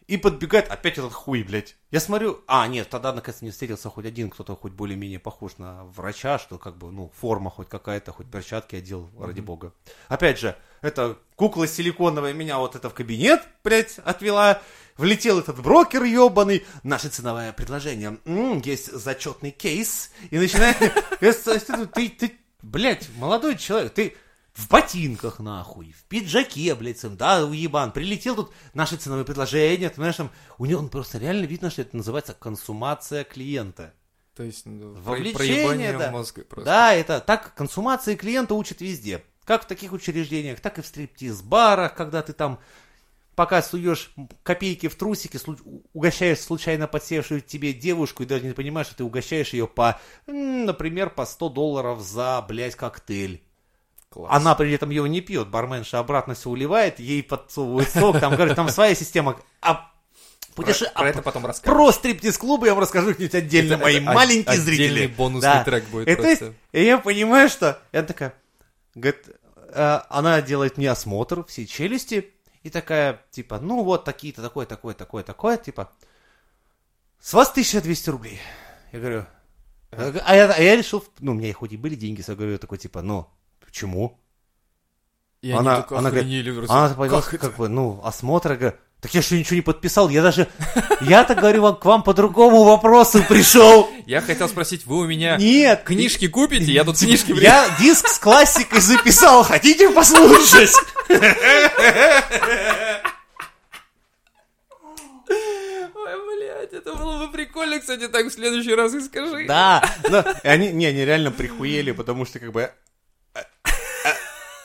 И подбегает опять этот хуй, блядь. Я смотрю, а, нет, тогда наконец не встретился хоть один, кто-то хоть более-менее похож на врача, что как бы, ну, форма хоть какая-то, хоть перчатки одел, ради бога. Опять же, это кукла силиконовая меня вот это в кабинет, блядь, отвела. Влетел этот брокер ебаный, наше ценовое предложение. М, есть зачетный кейс. И начинает... (laughs) Ты, ты, блядь, молодой человек, ты в ботинках, нахуй, в пиджаке, блядь, сам, да, уебан, прилетел тут, наши ценовые предложения, ты знаешь, там, у него он просто реально видно, что это называется консумация клиента. То есть, ну, Вовлечение, да. мозга просто. Да, это так консумации клиента учат везде. Как в таких учреждениях, так и в стриптиз-барах, когда ты там пока суешь копейки в трусики, угощаешь случайно подсевшую тебе девушку и даже не понимаешь, что ты угощаешь ее по, например, по 100 долларов за, блядь, коктейль. Класс. Она при этом его не пьет, барменша обратно все уливает, ей подсовывает сок, там, говорит, там своя система. А Про, путеше... про а это потом расскажем. про стриптиз-клубы я вам расскажу где-нибудь отдельно, Это- мои это маленькие отдельный зрители. бонусный трек будет и, то есть, просто. и я понимаю, что... Я такая... Говорит, э, она делает мне осмотр всей челюсти, и такая, типа, ну вот такие-то, такое, такое, такое, такое, типа, с вас 1200 рублей. Я говорю, а я, а я решил, ну, у меня хоть и были деньги, я говорю, такой, типа, ну, почему? И она, они только она говорит, охренели просто. она поняла, Как как, бы, ну, осмотр, я говорю, так я что, ничего не подписал, я даже, (laughs) я-то, говорю, вам- к вам по другому вопросу пришел. Я хотел спросить, вы у меня Нет, книжки купите? Я тут книжки я (laughs) диск с классикой записал, хотите послушать? Ой, блядь, это было бы прикольно, кстати, так в следующий раз и скажи. Да, но они, не, они реально прихуели, потому что, как бы,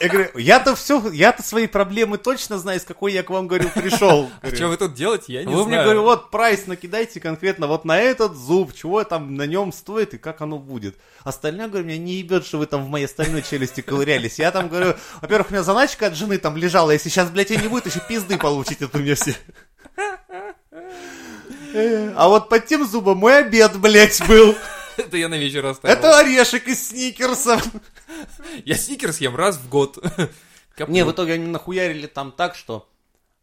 я говорю, я-то все, я-то свои проблемы точно знаю, с какой я к вам, говорю, пришел. (laughs) А что вы тут делаете, я не Вы знаю. мне, говорю, вот прайс накидайте конкретно вот на этот зуб, чего там на нем стоит и как оно будет. Остальное, говорю, меня не ебет, что вы там в моей остальной челюсти ковырялись. Я там, говорю, во-первых, у меня заначка от жены там лежала, если сейчас, блядь, ее не будет, еще пизды получите от меня все. (laughs) Э, А вот под тем зубом мой обед, блядь, был. (laughs) Это я на вечер оставил. Это орешек из сникерса. Я сникерс ем раз в год. (laughs) Капну. Не, в итоге они нахуярили там так, что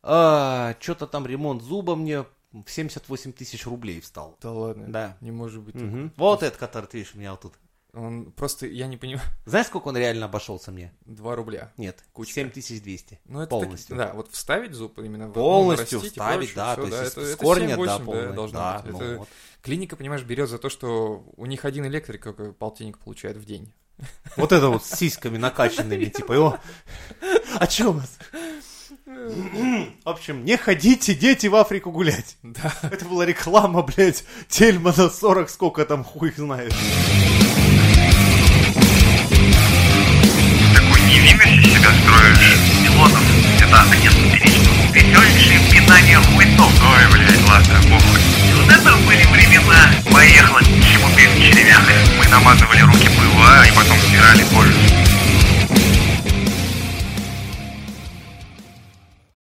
что-то там ремонт зуба мне в 78 тысяч рублей встал. Да ладно. Да. Не может быть. Вот этот, который ты видишь у меня вот тут. Он просто, я не понимаю, (laughs) Знаешь, сколько он реально обошелся мне? 2 рубля. Нет, Кучка. 7200. Ну, это полностью. так- да, вот вставить зуб именно Полностью нарастить и вставить, прочее, да, всё, то есть это- с это корня, 7-8, да, полное, должно да, быть. ну Это вот. Клиника, понимаешь, берет за то, что у них один электрик какой полтинник получает в день. (laughs) Вот это вот с сиськами накачанными, типа, его... А чё у вас? В общем, не ходите, дети, в Африку гулять. (laughs) Да. Это была реклама, блядь, Тельмана 40, сколько там хуй знает. Такой невинности себя строишь. Пилотов это один перечислил. Веселейшее пинание хуйцов. Ой, блядь, ладно, похуй. Вот это были времена. Поехала чему перед червяк. Мы намазывали руки пыла, и потом стирали кожу.